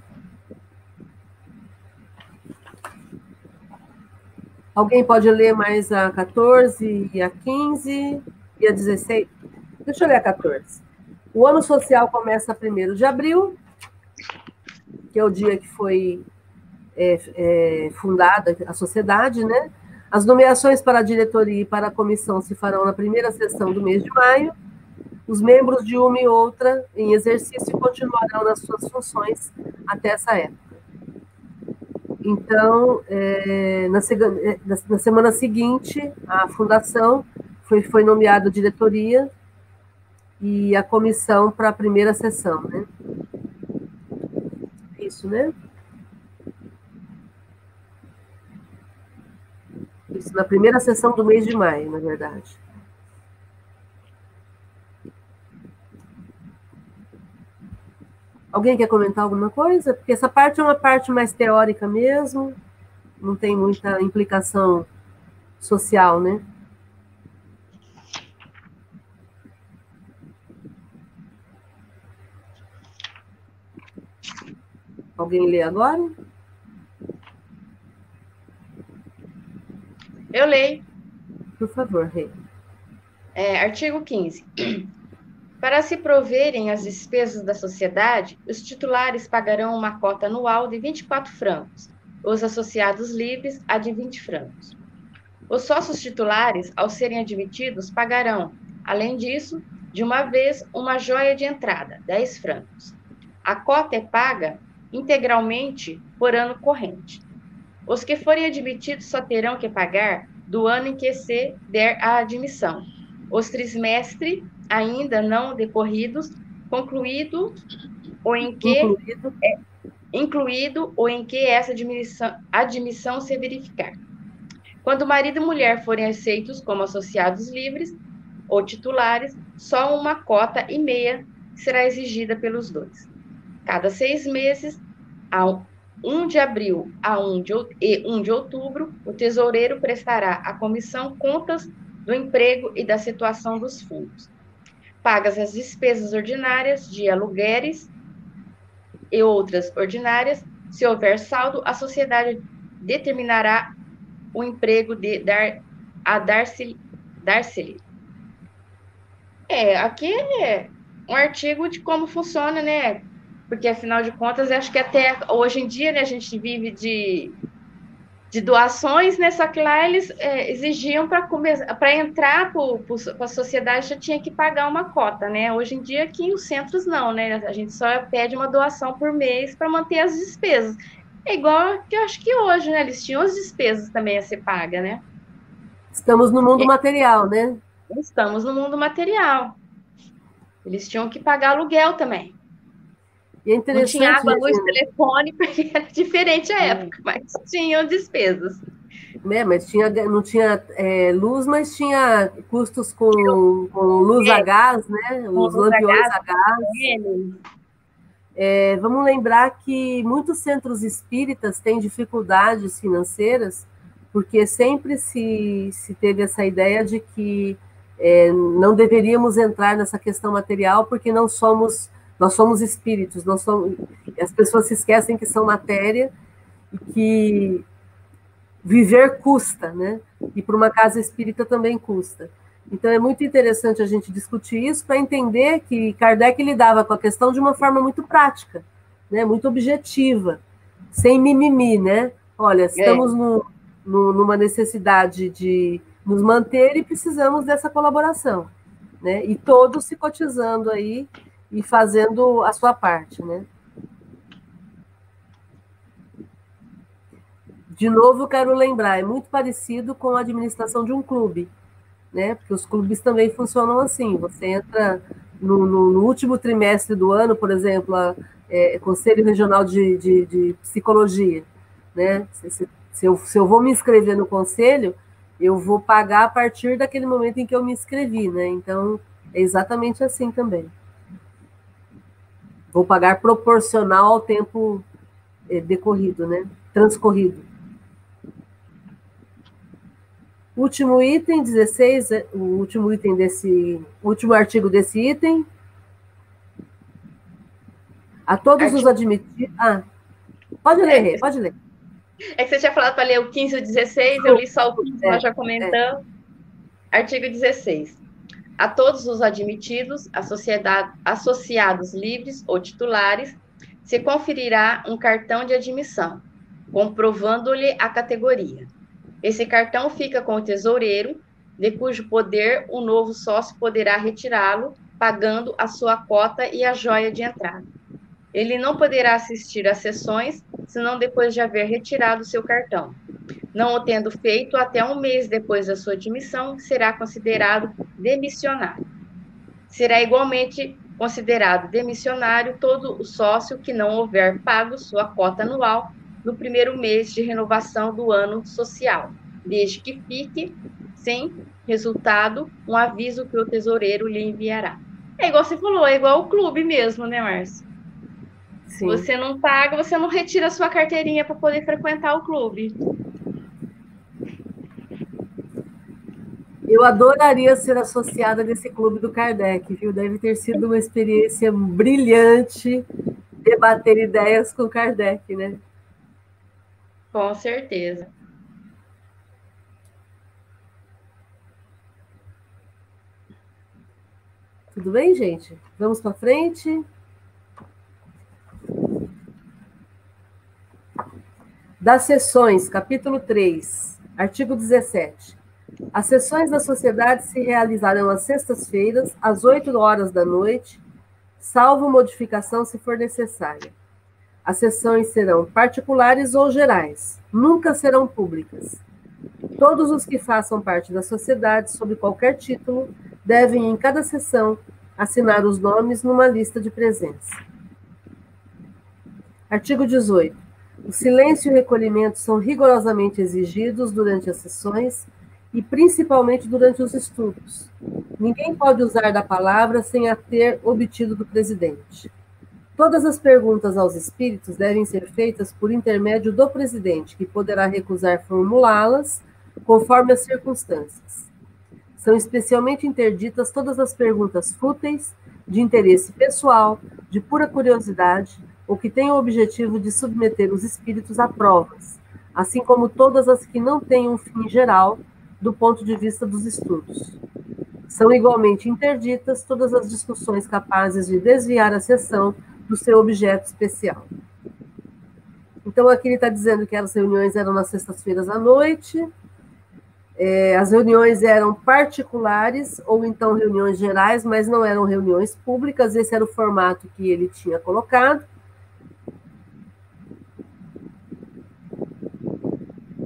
Alguém pode ler mais a 14 e a 15 e a 16? Deixa eu ler a 14. O ano social começa 1 de abril, que é o dia que foi é, é, fundada a sociedade, né? As nomeações para a diretoria e para a comissão se farão na primeira sessão do mês de maio. Os membros de uma e outra em exercício continuarão nas suas funções até essa época. Então, é, na, é, na, semana seguinte, a fundação foi, foi nomeada diretoria e a comissão para a primeira sessão, né? Isso, né? Isso, na primeira sessão do mês de maio, na verdade. Alguém quer comentar alguma coisa? Porque essa parte é uma parte mais teórica mesmo, não tem muita implicação social, né? Alguém lê agora? Eu leio. Por favor, Rei. É, artigo 15. Para se proverem as despesas da sociedade, os titulares pagarão uma cota anual de 24 francos, os associados livres a de 20 francos. Os sócios titulares, ao serem admitidos, pagarão, além disso, de uma vez, uma joia de entrada, 10 francos. A cota é paga integralmente por ano corrente. Os que forem admitidos só terão que pagar do ano em que se der a admissão. Os trimestres ainda não decorridos, concluído ou em que incluído, é, incluído ou em que essa admissão, admissão se verificar. Quando marido e mulher forem aceitos como associados livres ou titulares, só uma cota e meia será exigida pelos dois. Cada seis meses, a 1 de abril a 1 de, e 1 de outubro, o tesoureiro prestará à comissão contas do emprego e da situação dos fundos. Pagas as despesas ordinárias de aluguéis e outras ordinárias, se houver saldo, a sociedade determinará o emprego de dar a dar-se dar-se É, aqui é um artigo de como funciona, né? Porque afinal de contas, acho que até hoje em dia, né, a gente vive de de doações, né? Só que lá eles é, exigiam para para entrar para a sociedade já tinha que pagar uma cota, né? Hoje em dia aqui os centros não, né? A gente só pede uma doação por mês para manter as despesas. É igual que eu acho que hoje, né? Eles tinham as despesas também a ser paga, né? Estamos no mundo é, material, né? Estamos no mundo material. Eles tinham que pagar aluguel também. E é não tinha água, luz, né? telefone, porque era diferente a é. época, mas tinham despesas. É, mas tinha, não tinha é, luz, mas tinha custos com, com luz é, a gás, né? Os lampiões a gás. Vamos lembrar que muitos centros espíritas têm dificuldades financeiras, porque sempre se, se teve essa ideia de que é, não deveríamos entrar nessa questão material, porque não somos nós somos espíritos, nós somos, as pessoas se esquecem que são matéria e que viver custa, né? E para uma casa espírita também custa. Então é muito interessante a gente discutir isso para entender que Kardec lidava com a questão de uma forma muito prática, né? Muito objetiva, sem mimimi, né? Olha, estamos no, no, numa necessidade de nos manter e precisamos dessa colaboração, né? E todos se cotizando aí e fazendo a sua parte, né? De novo, quero lembrar, é muito parecido com a administração de um clube, né? Porque os clubes também funcionam assim. Você entra no, no, no último trimestre do ano, por exemplo, a, é, Conselho Regional de, de, de Psicologia, né? Se, se, se, eu, se eu vou me inscrever no conselho, eu vou pagar a partir daquele momento em que eu me inscrevi, né? Então, é exatamente assim também. Vou pagar proporcional ao tempo é, decorrido, né? Transcorrido. Último item, 16, é, o último item desse, último artigo desse item. A todos artigo. os admitidos. Ah, pode ler, é, pode ler. É que você tinha falado para ler o 15 e o 16, eu li só o 15, é, nós já comentamos. É. Artigo 16 a todos os admitidos, associados livres ou titulares, se conferirá um cartão de admissão, comprovando-lhe a categoria. Esse cartão fica com o tesoureiro, de cujo poder o novo sócio poderá retirá-lo, pagando a sua cota e a joia de entrada. Ele não poderá assistir às sessões, senão depois de haver retirado seu cartão. Não o tendo feito até um mês depois da sua admissão, será considerado demissionário. Será igualmente considerado demissionário todo o sócio que não houver pago sua cota anual no primeiro mês de renovação do ano social, desde que fique sem resultado um aviso que o tesoureiro lhe enviará. É igual você falou, é igual o clube mesmo, né, Márcio? Se você não paga, você não retira a sua carteirinha para poder frequentar o clube. Eu adoraria ser associada nesse clube do Kardec, viu? Deve ter sido uma experiência brilhante debater ideias com Kardec, né? Com certeza. Tudo bem, gente? Vamos para frente. Das sessões, capítulo 3, artigo 17. As sessões da sociedade se realizarão às sextas-feiras, às 8 horas da noite, salvo modificação se for necessária. As sessões serão particulares ou gerais, nunca serão públicas. Todos os que façam parte da sociedade, sob qualquer título, devem, em cada sessão, assinar os nomes numa lista de presença. Artigo 18. O silêncio e o recolhimento são rigorosamente exigidos durante as sessões e principalmente durante os estudos. Ninguém pode usar da palavra sem a ter obtido do presidente. Todas as perguntas aos espíritos devem ser feitas por intermédio do presidente, que poderá recusar formulá-las conforme as circunstâncias. São especialmente interditas todas as perguntas fúteis, de interesse pessoal, de pura curiosidade, ou que tenham o objetivo de submeter os espíritos a provas, assim como todas as que não tenham um fim geral do ponto de vista dos estudos. São igualmente interditas todas as discussões capazes de desviar a sessão do seu objeto especial. Então, aqui ele está dizendo que as reuniões eram nas sextas-feiras à noite, é, as reuniões eram particulares ou então reuniões gerais, mas não eram reuniões públicas, esse era o formato que ele tinha colocado.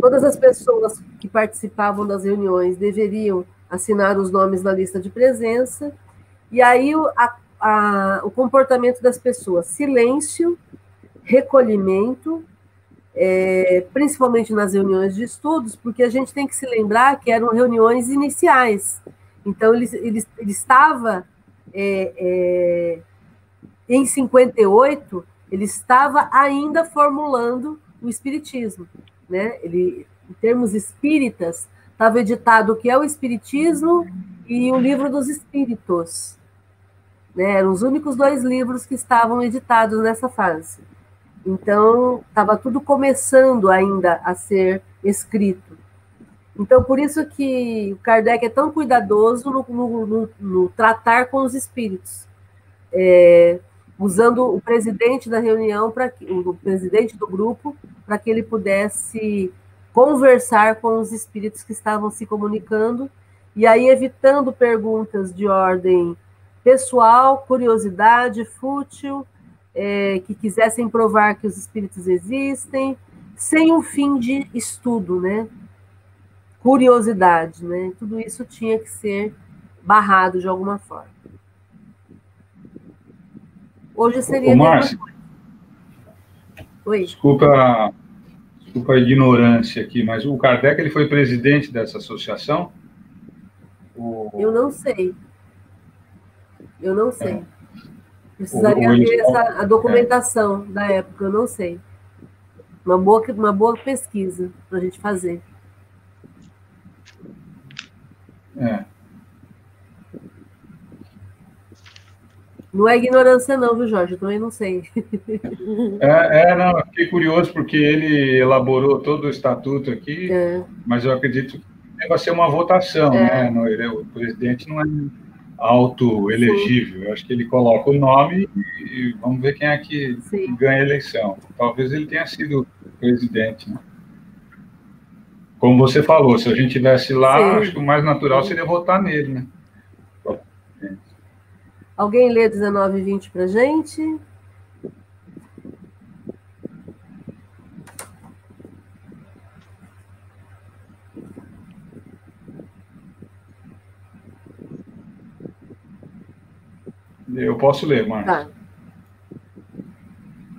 Todas as pessoas que participavam das reuniões deveriam assinar os nomes na lista de presença, e aí a a, o comportamento das pessoas, silêncio, recolhimento, é, principalmente nas reuniões de estudos, porque a gente tem que se lembrar que eram reuniões iniciais. Então, ele, ele, ele estava é, é, em 58, ele estava ainda formulando o espiritismo. Né? Ele, em termos espíritas, estava editado o que é o espiritismo e o livro dos espíritos. Né? Eram os únicos dois livros que estavam editados nessa fase. Então, estava tudo começando ainda a ser escrito. Então, por isso que o Kardec é tão cuidadoso no, no, no, no tratar com os espíritos, é, usando o presidente da reunião, para o presidente do grupo, para que ele pudesse conversar com os espíritos que estavam se comunicando, e aí evitando perguntas de ordem pessoal, curiosidade, fútil, é, que quisessem provar que os espíritos existem, sem um fim de estudo, né? Curiosidade, né? Tudo isso tinha que ser barrado de alguma forma. Hoje seria. Ô, Márcio, Oi. Desculpa, desculpa a ignorância aqui, mas o Kardec ele foi presidente dessa associação? Eu não sei. Eu não sei. É. Precisaria o, ver essa, a documentação é. da época, eu não sei. Uma boa, uma boa pesquisa para a gente fazer. É. Não é ignorância, não, viu, Jorge? Eu também não sei. É, é não, fiquei curioso porque ele elaborou todo o estatuto aqui, é. mas eu acredito que vai ser uma votação, é. né? O presidente não é auto-elegível. Eu acho que ele coloca o nome e vamos ver quem é que Sim. ganha a eleição. Talvez ele tenha sido presidente. Né? Como você falou, se a gente tivesse lá, Sim. acho que o mais natural seria votar nele, né? Alguém lê 19 e 20 para gente? Eu posso ler, Marcos. Tá.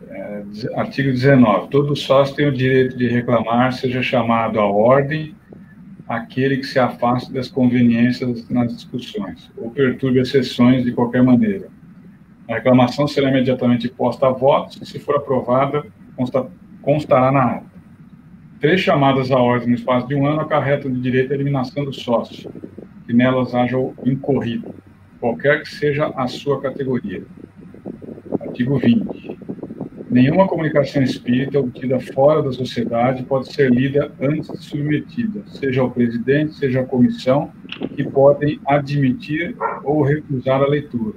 É, artigo 19. Todo sócio tem o direito de reclamar, seja chamado à ordem aquele que se afaste das conveniências nas discussões ou perturbe as sessões de qualquer maneira. A reclamação será imediatamente posta a votos e, se for aprovada, consta, constará na ata. Três chamadas à ordem no espaço de um ano acarretam de direito à eliminação do sócio, que nelas haja incorrido qualquer que seja a sua categoria. Artigo 20. Nenhuma comunicação espírita obtida fora da sociedade pode ser lida antes de submetida, seja ao presidente, seja à comissão, que podem admitir ou recusar a leitura.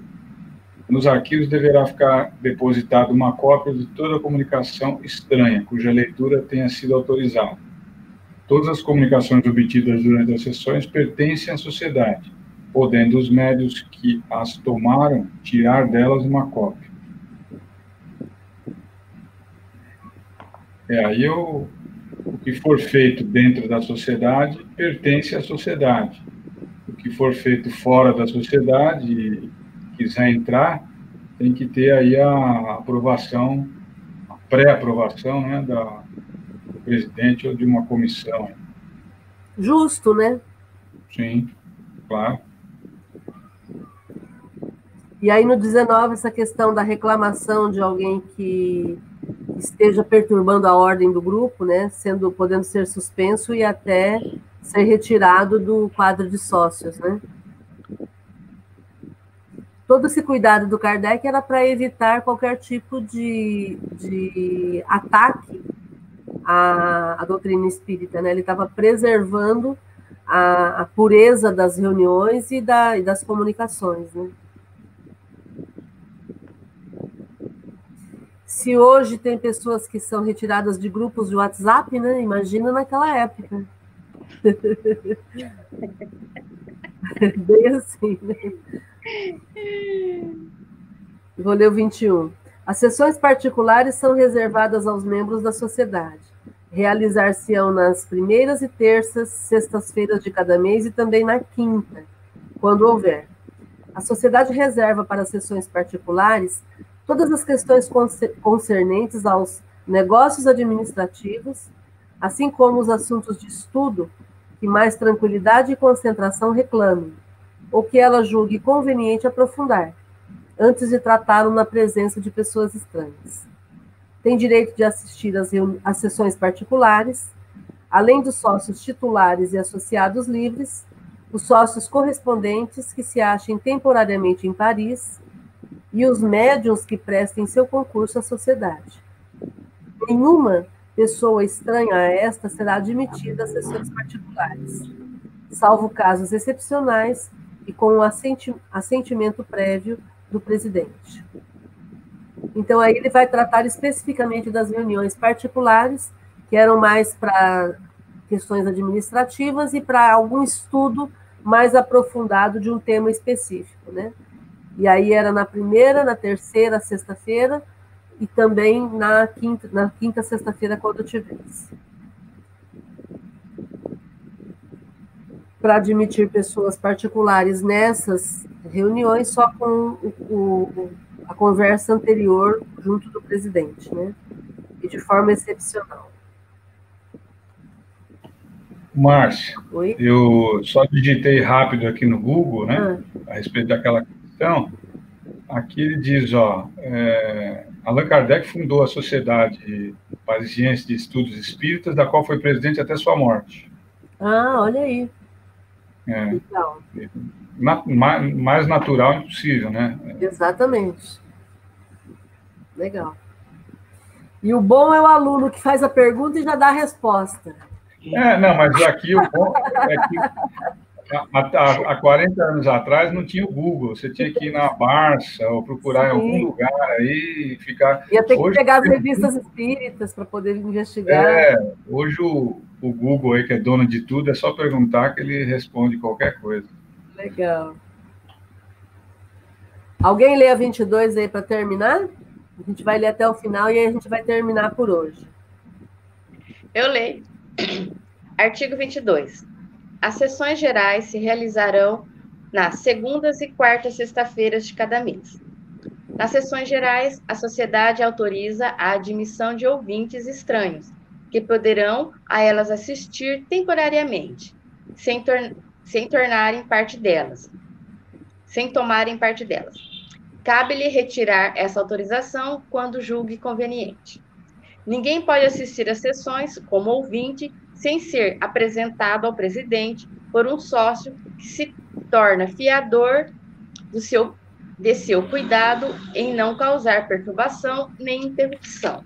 Nos arquivos deverá ficar depositada uma cópia de toda comunicação estranha, cuja leitura tenha sido autorizada. Todas as comunicações obtidas durante as sessões pertencem à sociedade podendo os médios que as tomaram tirar delas uma cópia. É, aí eu, o que for feito dentro da sociedade pertence à sociedade. O que for feito fora da sociedade e quiser entrar, tem que ter aí a aprovação, a pré-aprovação né, da, do presidente ou de uma comissão. Justo, né? Sim, claro. E aí no 19, essa questão da reclamação de alguém que esteja perturbando a ordem do grupo, né, sendo podendo ser suspenso e até ser retirado do quadro de sócios, né? Todo esse cuidado do Kardec era para evitar qualquer tipo de, de ataque à, à doutrina espírita, né? Ele estava preservando a, a, pureza das reuniões e, da, e das comunicações, né? Se hoje tem pessoas que são retiradas de grupos de WhatsApp, né? Imagina naquela época. Bem assim, né? Vou ler o 21. As sessões particulares são reservadas aos membros da sociedade. Realizar-se-ão nas primeiras e terças, sextas-feiras de cada mês e também na quinta, quando houver. A sociedade reserva para sessões particulares todas as questões concernentes aos negócios administrativos, assim como os assuntos de estudo que mais tranquilidade e concentração reclamem, ou que ela julgue conveniente aprofundar, antes de tratá-lo na presença de pessoas estranhas. Tem direito de assistir às, às sessões particulares, além dos sócios titulares e associados livres, os sócios correspondentes que se achem temporariamente em Paris e os médiuns que prestem seu concurso à sociedade. Nenhuma pessoa estranha a esta será admitida às sessões particulares, salvo casos excepcionais e com o assentimento prévio do presidente. Então, aí ele vai tratar especificamente das reuniões particulares, que eram mais para questões administrativas e para algum estudo mais aprofundado de um tema específico, né? E aí era na primeira, na terceira, sexta-feira e também na quinta, na quinta sexta-feira quando tivesse. Para admitir pessoas particulares nessas reuniões só com o, o, a conversa anterior junto do presidente, né? E de forma excepcional. Márcia, eu só digitei rápido aqui no Google, né, ah. a respeito daquela então, aqui ele diz, ó, é, Allan Kardec fundou a Sociedade Parisiense de Estudos Espíritas, da qual foi presidente até sua morte. Ah, olha aí. É, Legal. Na, mais, mais natural impossível, né? Exatamente. Legal. E o bom é o aluno que faz a pergunta e já dá a resposta. É, não, mas aqui o bom é que Há, há 40 anos atrás não tinha o Google, você tinha que ir na Barça ou procurar Sim. em algum lugar aí e ficar. Ia ter que pegar as revistas espíritas para poder investigar. É, hoje o, o Google aí, que é dono de tudo, é só perguntar que ele responde qualquer coisa. Legal. Alguém lê a 22 aí para terminar? A gente vai ler até o final e aí a gente vai terminar por hoje. Eu leio. Artigo 22. As sessões gerais se realizarão nas segundas e quartas sexta-feiras de cada mês. Nas sessões gerais, a sociedade autoriza a admissão de ouvintes estranhos, que poderão a elas assistir temporariamente, sem, tor sem tornarem parte delas, sem tomarem parte delas. Cabe-lhe retirar essa autorização quando julgue conveniente. Ninguém pode assistir às sessões como ouvinte sem ser apresentado ao presidente por um sócio que se torna fiador do seu, de seu cuidado em não causar perturbação nem interrupção.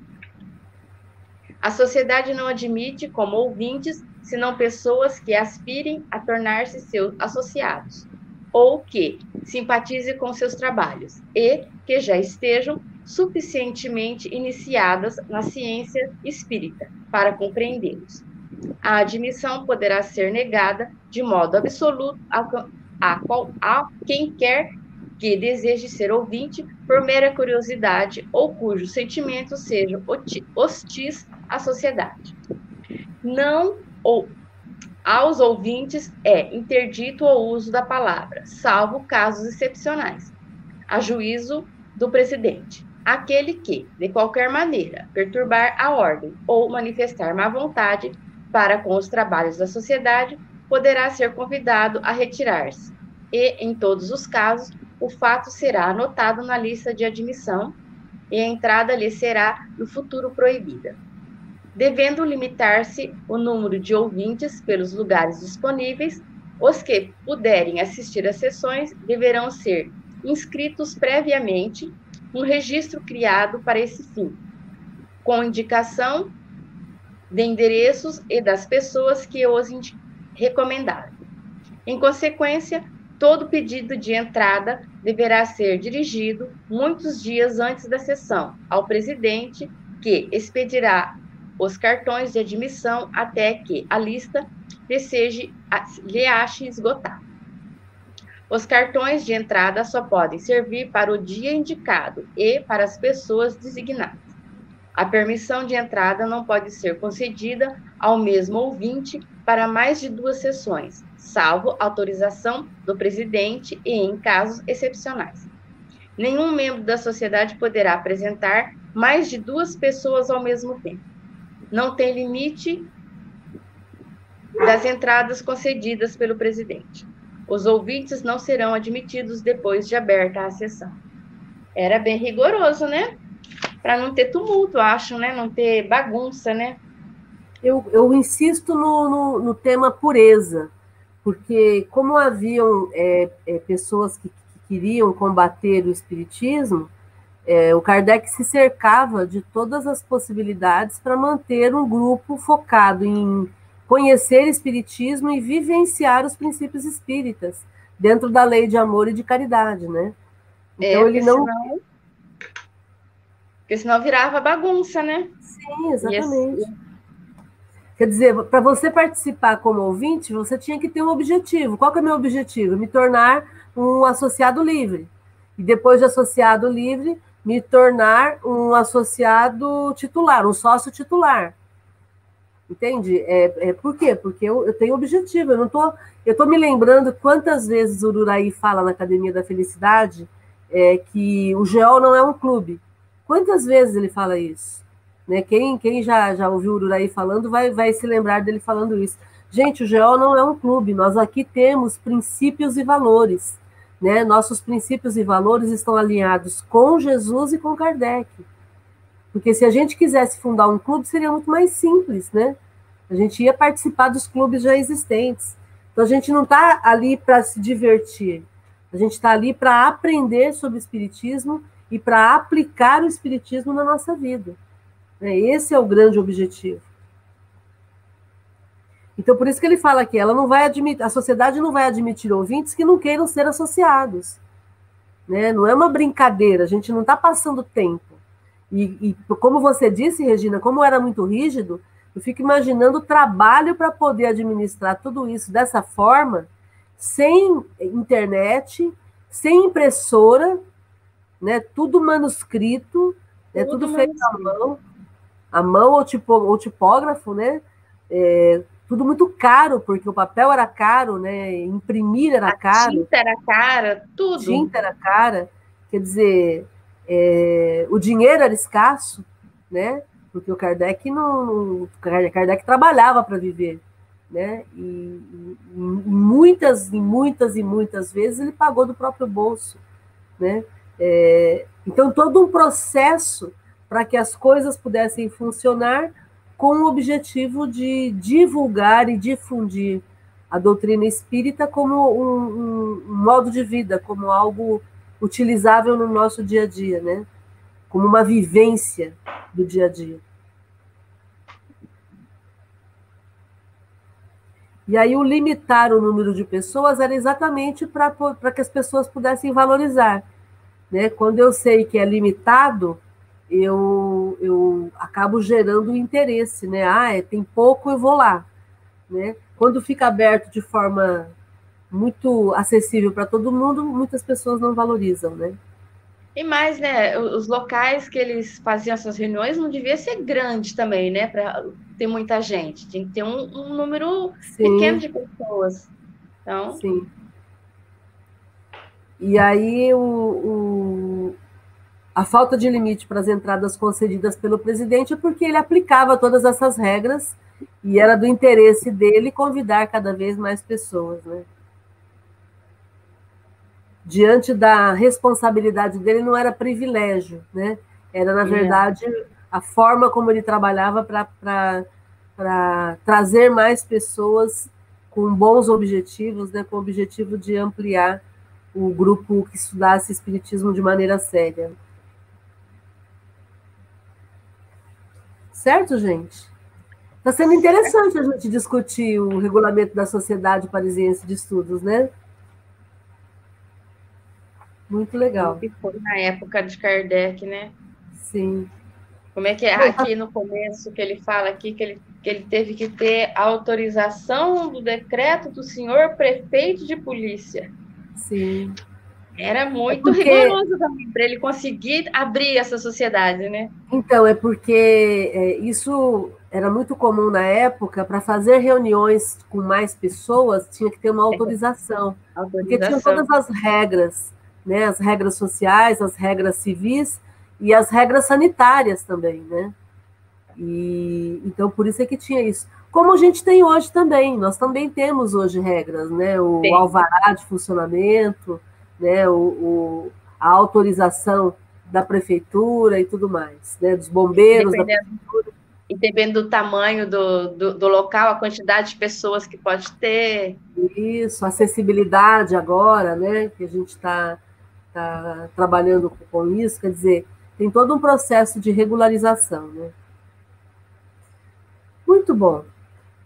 A sociedade não admite como ouvintes senão pessoas que aspirem a tornar-se seus associados ou que simpatizem com seus trabalhos e que já estejam suficientemente iniciadas na ciência espírita para compreendê-los a admissão poderá ser negada de modo absoluto a, qual, a quem quer que deseje ser ouvinte por mera curiosidade ou cujos sentimentos sejam hostis à sociedade. não ou aos ouvintes é interdito o uso da palavra, salvo casos excepcionais, a juízo do presidente. Aquele que, de qualquer maneira, perturbar a ordem ou manifestar má vontade para com os trabalhos da sociedade, poderá ser convidado a retirar-se. E, em todos os casos, o fato será anotado na lista de admissão e a entrada lhe será no futuro proibida devendo limitar-se o número de ouvintes pelos lugares disponíveis. Os que puderem assistir às sessões deverão ser inscritos previamente um registro criado para esse fim, com indicação de endereços e das pessoas que os recomendaram. Em consequência, todo pedido de entrada deverá ser dirigido muitos dias antes da sessão ao presidente, que expedirá os cartões de admissão até que a lista lhe, seja, lhe ache esgotada. Os cartões de entrada só podem servir para o dia indicado e para as pessoas designadas. A permissão de entrada não pode ser concedida ao mesmo ouvinte para mais de duas sessões, salvo autorização do presidente e em casos excepcionais. Nenhum membro da sociedade poderá apresentar mais de duas pessoas ao mesmo tempo não tem limite das entradas concedidas pelo presidente. Os ouvintes não serão admitidos depois de aberta a sessão. Era bem rigoroso, né? Para não ter tumulto, acho, né? Não ter bagunça, né? Eu, eu insisto no, no, no tema pureza, porque como haviam é, é, pessoas que, que queriam combater o espiritismo, é, o Kardec se cercava de todas as possibilidades para manter um grupo focado em conhecer espiritismo e vivenciar os princípios espíritas dentro da lei de amor e de caridade, né? Então é, ele não senão... porque senão virava bagunça, né? Sim, exatamente. Esse... Quer dizer, para você participar como ouvinte, você tinha que ter um objetivo. Qual que é o meu objetivo? Me tornar um associado livre. E depois de associado livre, me tornar um associado titular, um sócio titular. Entende? É, é, por quê? Porque eu, eu tenho objetivo, eu não tô, eu tô me lembrando quantas vezes o Ururaí fala na Academia da Felicidade é, que o GEOL não é um clube. Quantas vezes ele fala isso? Né? Quem, quem já, já ouviu o Ururaí falando vai, vai se lembrar dele falando isso. Gente, o GEOL não é um clube, nós aqui temos princípios e valores. Né? Nossos princípios e valores estão alinhados com Jesus e com Kardec. Porque se a gente quisesse fundar um clube, seria muito mais simples, né? A gente ia participar dos clubes já existentes. Então a gente não está ali para se divertir. A gente está ali para aprender sobre Espiritismo e para aplicar o Espiritismo na nossa vida. Né? Esse é o grande objetivo. Então, por isso que ele fala que ela não vai admitir, a sociedade não vai admitir ouvintes que não queiram ser associados. Né? Não é uma brincadeira, a gente não está passando tempo. E, e, como você disse, Regina, como era muito rígido, eu fico imaginando o trabalho para poder administrar tudo isso dessa forma, sem internet, sem impressora, né? tudo manuscrito, né? tudo, tudo feito à mão, à mão ou, tipo, ou tipógrafo, né? É, tudo muito caro, porque o papel era caro, né? Imprimir era a caro. Tinta era cara, tudo. Tinta era cara. Quer dizer, é, o dinheiro era escasso, né? Porque o Kardec não, Kardec trabalhava para viver, né? E, e, e, muitas e muitas e muitas vezes ele pagou do próprio bolso, né? É, então todo um processo para que as coisas pudessem funcionar com o objetivo de divulgar e difundir a doutrina espírita como um, um, modo de vida, como algo utilizável no nosso dia a dia, né? Como uma vivência do dia a dia. E aí o limitar o número de pessoas era exatamente para que as pessoas pudessem valorizar. Né? Quando eu sei que é limitado, eu, eu acabo gerando interesse, né? Ah, é, tem pouco, eu vou lá. Né? Quando fica aberto de forma muito acessível para todo mundo, muitas pessoas não valorizam, né? E mais, né? Os locais que eles faziam essas reuniões não devia ser grande também, né? Para ter muita gente. Tinha que ter um, um número Sim. pequeno de pessoas. Então. Sim. E aí o, o, a falta de limite para as entradas concedidas pelo presidente é porque ele aplicava todas essas regras e era do interesse dele convidar cada vez mais pessoas, né? diante da responsabilidade dele, não era privilégio, né? Era, na verdade, a forma como ele trabalhava para trazer mais pessoas com bons objetivos, né? com o objetivo de ampliar o grupo que estudasse Espiritismo de maneira séria. Certo, gente? Está sendo interessante a gente discutir o regulamento da Sociedade Parisiense de Estudos, né? Muito legal. Que foi na época de Kardec, né? Sim. Como é que é aqui no começo que ele fala aqui que ele, que ele teve que ter autorização do decreto do senhor prefeito de polícia. Sim. Era muito é porque... rigoroso também para ele conseguir abrir essa sociedade, né? Então, é porque é, isso era muito comum na época, para fazer reuniões com mais pessoas, tinha que ter uma autorização. É. autorização. Porque tinha todas as regras né? As regras sociais, as regras civis e as regras sanitárias também, né? E então por isso é que tinha isso. Como a gente tem hoje também, nós também temos hoje regras, né? O Sim. alvará de funcionamento, né? O, o, a autorização da prefeitura e tudo mais, né? Dos bombeiros da prefeitura. E dependendo do tamanho do, do, do, local, a quantidade de pessoas que pode ter. Isso, acessibilidade agora, né? Que a gente está está trabalhando com isso, quer dizer, tem todo um processo de regularização, né? Muito bom.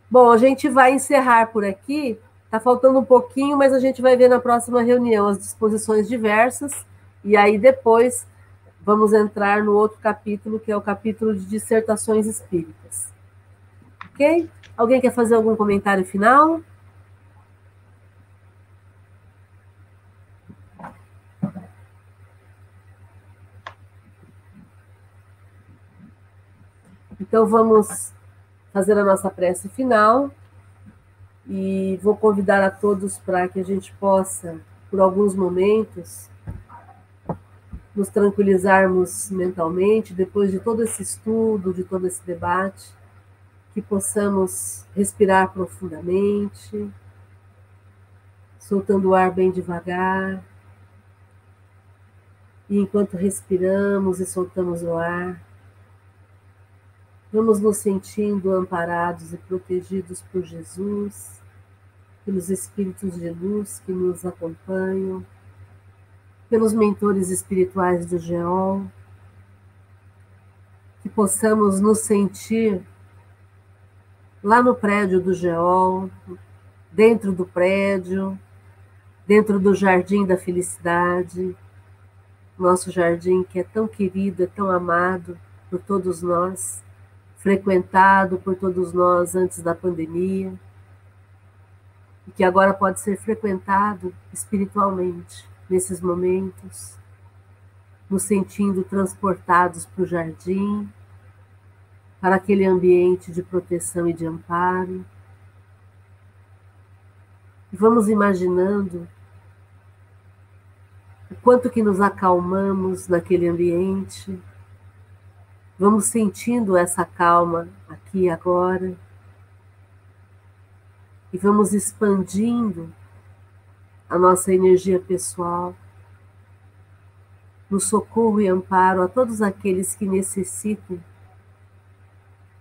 Bom, a gente vai encerrar por aqui. Está faltando um pouquinho, mas a gente vai ver na próxima reunião as disposições diversas. E aí depois vamos entrar no outro capítulo, que é o capítulo de dissertações espíritas. Ok? Alguém quer fazer algum comentário final? Então, vamos fazer a nossa prece final e vou convidar a todos para que a gente possa, por alguns momentos, nos tranquilizarmos mentalmente, depois de todo esse estudo, de todo esse debate, que possamos respirar profundamente, soltando o ar bem devagar. E enquanto respiramos e soltamos o ar, Vamos nos sentindo amparados e protegidos por Jesus, pelos espíritos de luz que nos acompanham, pelos mentores espirituais do GEOL, que possamos nos sentir lá no prédio do GEOL, dentro do prédio, dentro do jardim da felicidade, nosso jardim que é tão querido, é tão amado por todos nós frequentado por todos nós antes da pandemia, e que agora pode ser frequentado espiritualmente nesses momentos, nos sentindo transportados para o jardim, para aquele ambiente de proteção e de amparo. E vamos imaginando o quanto que nos acalmamos naquele ambiente, Vamos sentindo essa calma aqui e agora. E vamos expandindo a nossa energia pessoal no socorro e amparo a todos aqueles que necessitem,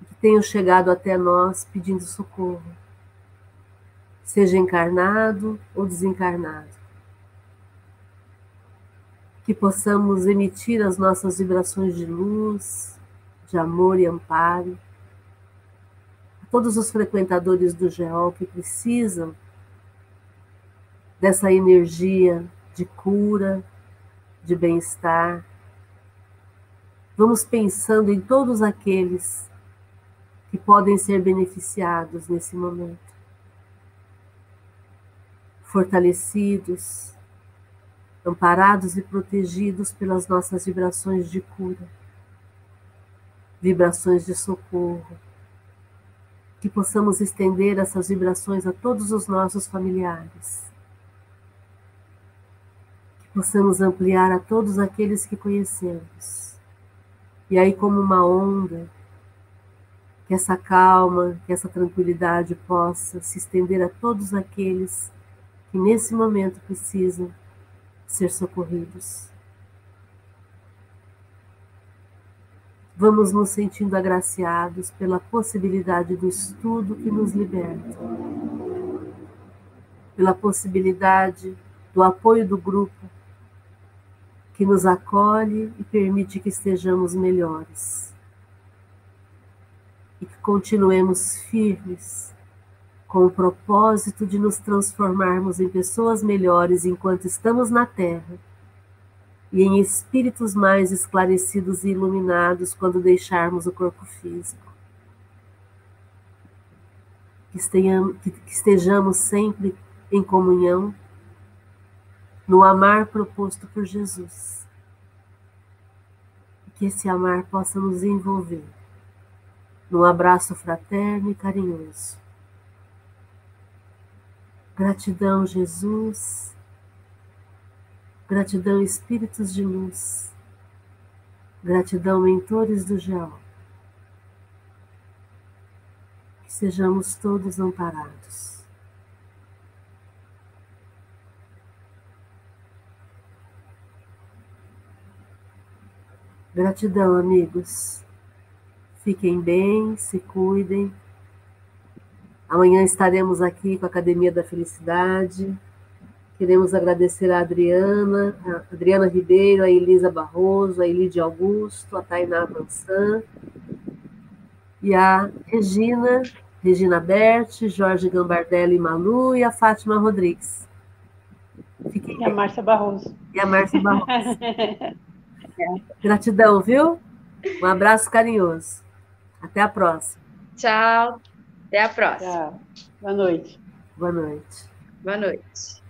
que tenham chegado até nós pedindo socorro, seja encarnado ou desencarnado. Que possamos emitir as nossas vibrações de luz, de amor e amparo, a todos os frequentadores do GEOL que precisam dessa energia de cura, de bem-estar. Vamos pensando em todos aqueles que podem ser beneficiados nesse momento, fortalecidos, amparados e protegidos pelas nossas vibrações de cura, vibrações de socorro, que possamos estender essas vibrações a todos os nossos familiares, que possamos ampliar a todos aqueles que conhecemos. E aí, como uma onda, que essa calma, que essa tranquilidade possa se estender a todos aqueles que nesse momento precisam ser socorridos. Vamos nos sentindo agraciados pela possibilidade do estudo que nos liberta, pela possibilidade do apoio do grupo que nos acolhe e permite que estejamos melhores. E que continuemos firmes com o propósito de nos transformarmos em pessoas melhores enquanto estamos na Terra e em espíritos mais esclarecidos e iluminados quando deixarmos o corpo físico. Que estejamos sempre em comunhão no amar proposto por Jesus. Que esse amar possa nos envolver num abraço fraterno e carinhoso Gratidão, Jesus. Gratidão, Espíritos de Luz. Gratidão, mentores do GEO. Que sejamos todos amparados. Gratidão, amigos. Fiquem bem, se cuidem. Amanhã estaremos aqui com a Academia da Felicidade. Queremos agradecer a Adriana, a Adriana Ribeiro, a Elisa Barroso, a Elide Augusto, a Tainá Vansan e a Regina, Regina Berti, Jorge Gambardelli Malu e a Fátima Rodrigues. Fiquem e a Márcia Barroso. E a Márcia Barroso. Gratidão, viu? Um abraço carinhoso. Até a próxima. Tchau. Até a próxima. Tchau. Boa noite. Boa noite. Boa noite.